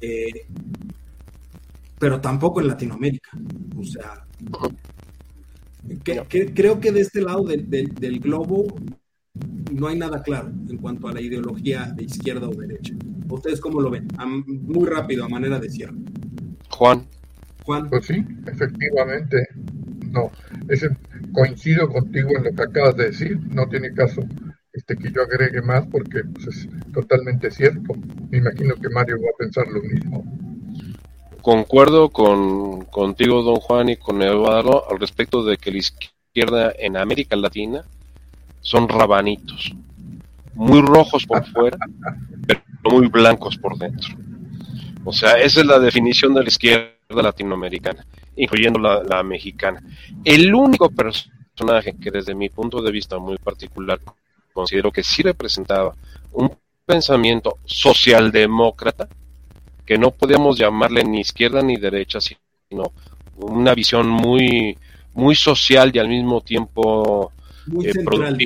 eh, pero tampoco en Latinoamérica. O sea, creo que de este lado del globo no hay nada claro en cuanto a la ideología de izquierda o derecha. ¿Ustedes cómo lo ven? muy rápido, a manera de cierre. Juan. Juan. Pues sí, efectivamente. No, ese, coincido contigo en lo que acabas de decir. No tiene caso este que yo agregue más porque pues, es totalmente cierto. Me imagino que Mario va a pensar lo mismo. Concuerdo con, contigo, don Juan, y con Eduardo al respecto de que la izquierda en América Latina son rabanitos, muy rojos por fuera, pero muy blancos por dentro. O sea, esa es la definición de la izquierda latinoamericana, incluyendo la, mexicana. El único personaje que desde mi punto de vista muy particular considero que sí representaba un pensamiento socialdemócrata, que no podíamos llamarle ni izquierda ni derecha, sino una visión muy, muy social y al mismo tiempo muy eh, central,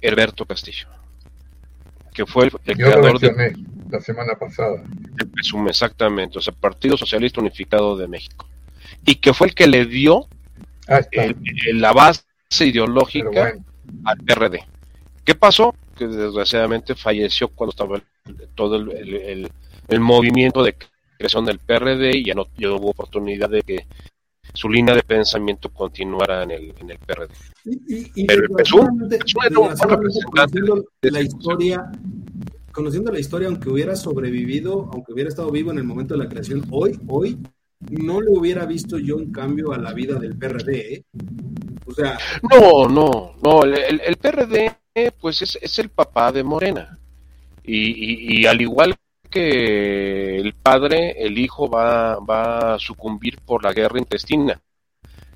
Herberto Castillo, que fue el, creador de la semana pasada. exactamente, o sea, Partido Socialista Unificado de México, y que fue el que le dio la base ideológica al PRD. ¿Qué pasó? Que desgraciadamente falleció cuando estaba todo el, el, movimiento de creación del PRD y ya no, ya no hubo oportunidad de que su línea de pensamiento continuara en el, en el PRD. Y, Pero el conociendo la historia, conociendo la historia, aunque hubiera sobrevivido, aunque hubiera estado vivo en el momento de la creación, hoy, hoy, no le hubiera visto yo un cambio a la vida del PRD. ¿eh? O sea. No, no, no. El, el PRD, pues es, es, el papá de Morena. Y, y, al igual que el padre, el hijo, va, va a sucumbir por la guerra intestina.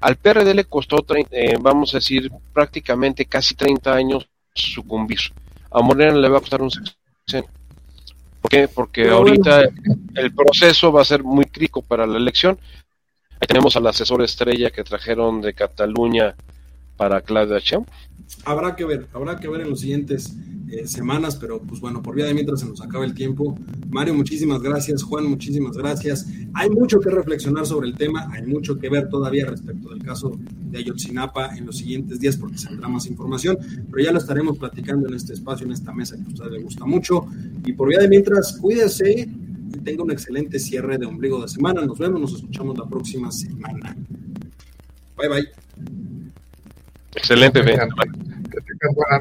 Al PRD le costó, eh, vamos a decir, prácticamente casi 30 años sucumbir. A Morena le va a costar un sexenio. ¿Por qué? Porque ahorita el proceso va a ser muy crítico para la elección. Ahí tenemos al asesor estrella que trajeron de Cataluña para Claudia Sheinbaum habrá que ver, habrá que ver en las siguientes eh, semanas, pero pues bueno, por vía de mientras se nos acaba el tiempo. Mario, muchísimas gracias. Juan, muchísimas gracias. Hay mucho que reflexionar sobre el tema, hay mucho que ver todavía respecto del caso de Ayotzinapa en los siguientes días porque saldrá más información, pero ya lo estaremos platicando en este espacio, en esta mesa que a usted le gusta mucho. Y por vía de mientras, cuídese y tenga un excelente cierre de ombligo de semana. Nos vemos, nos escuchamos la próxima semana. Bye bye. Excelente, Que buena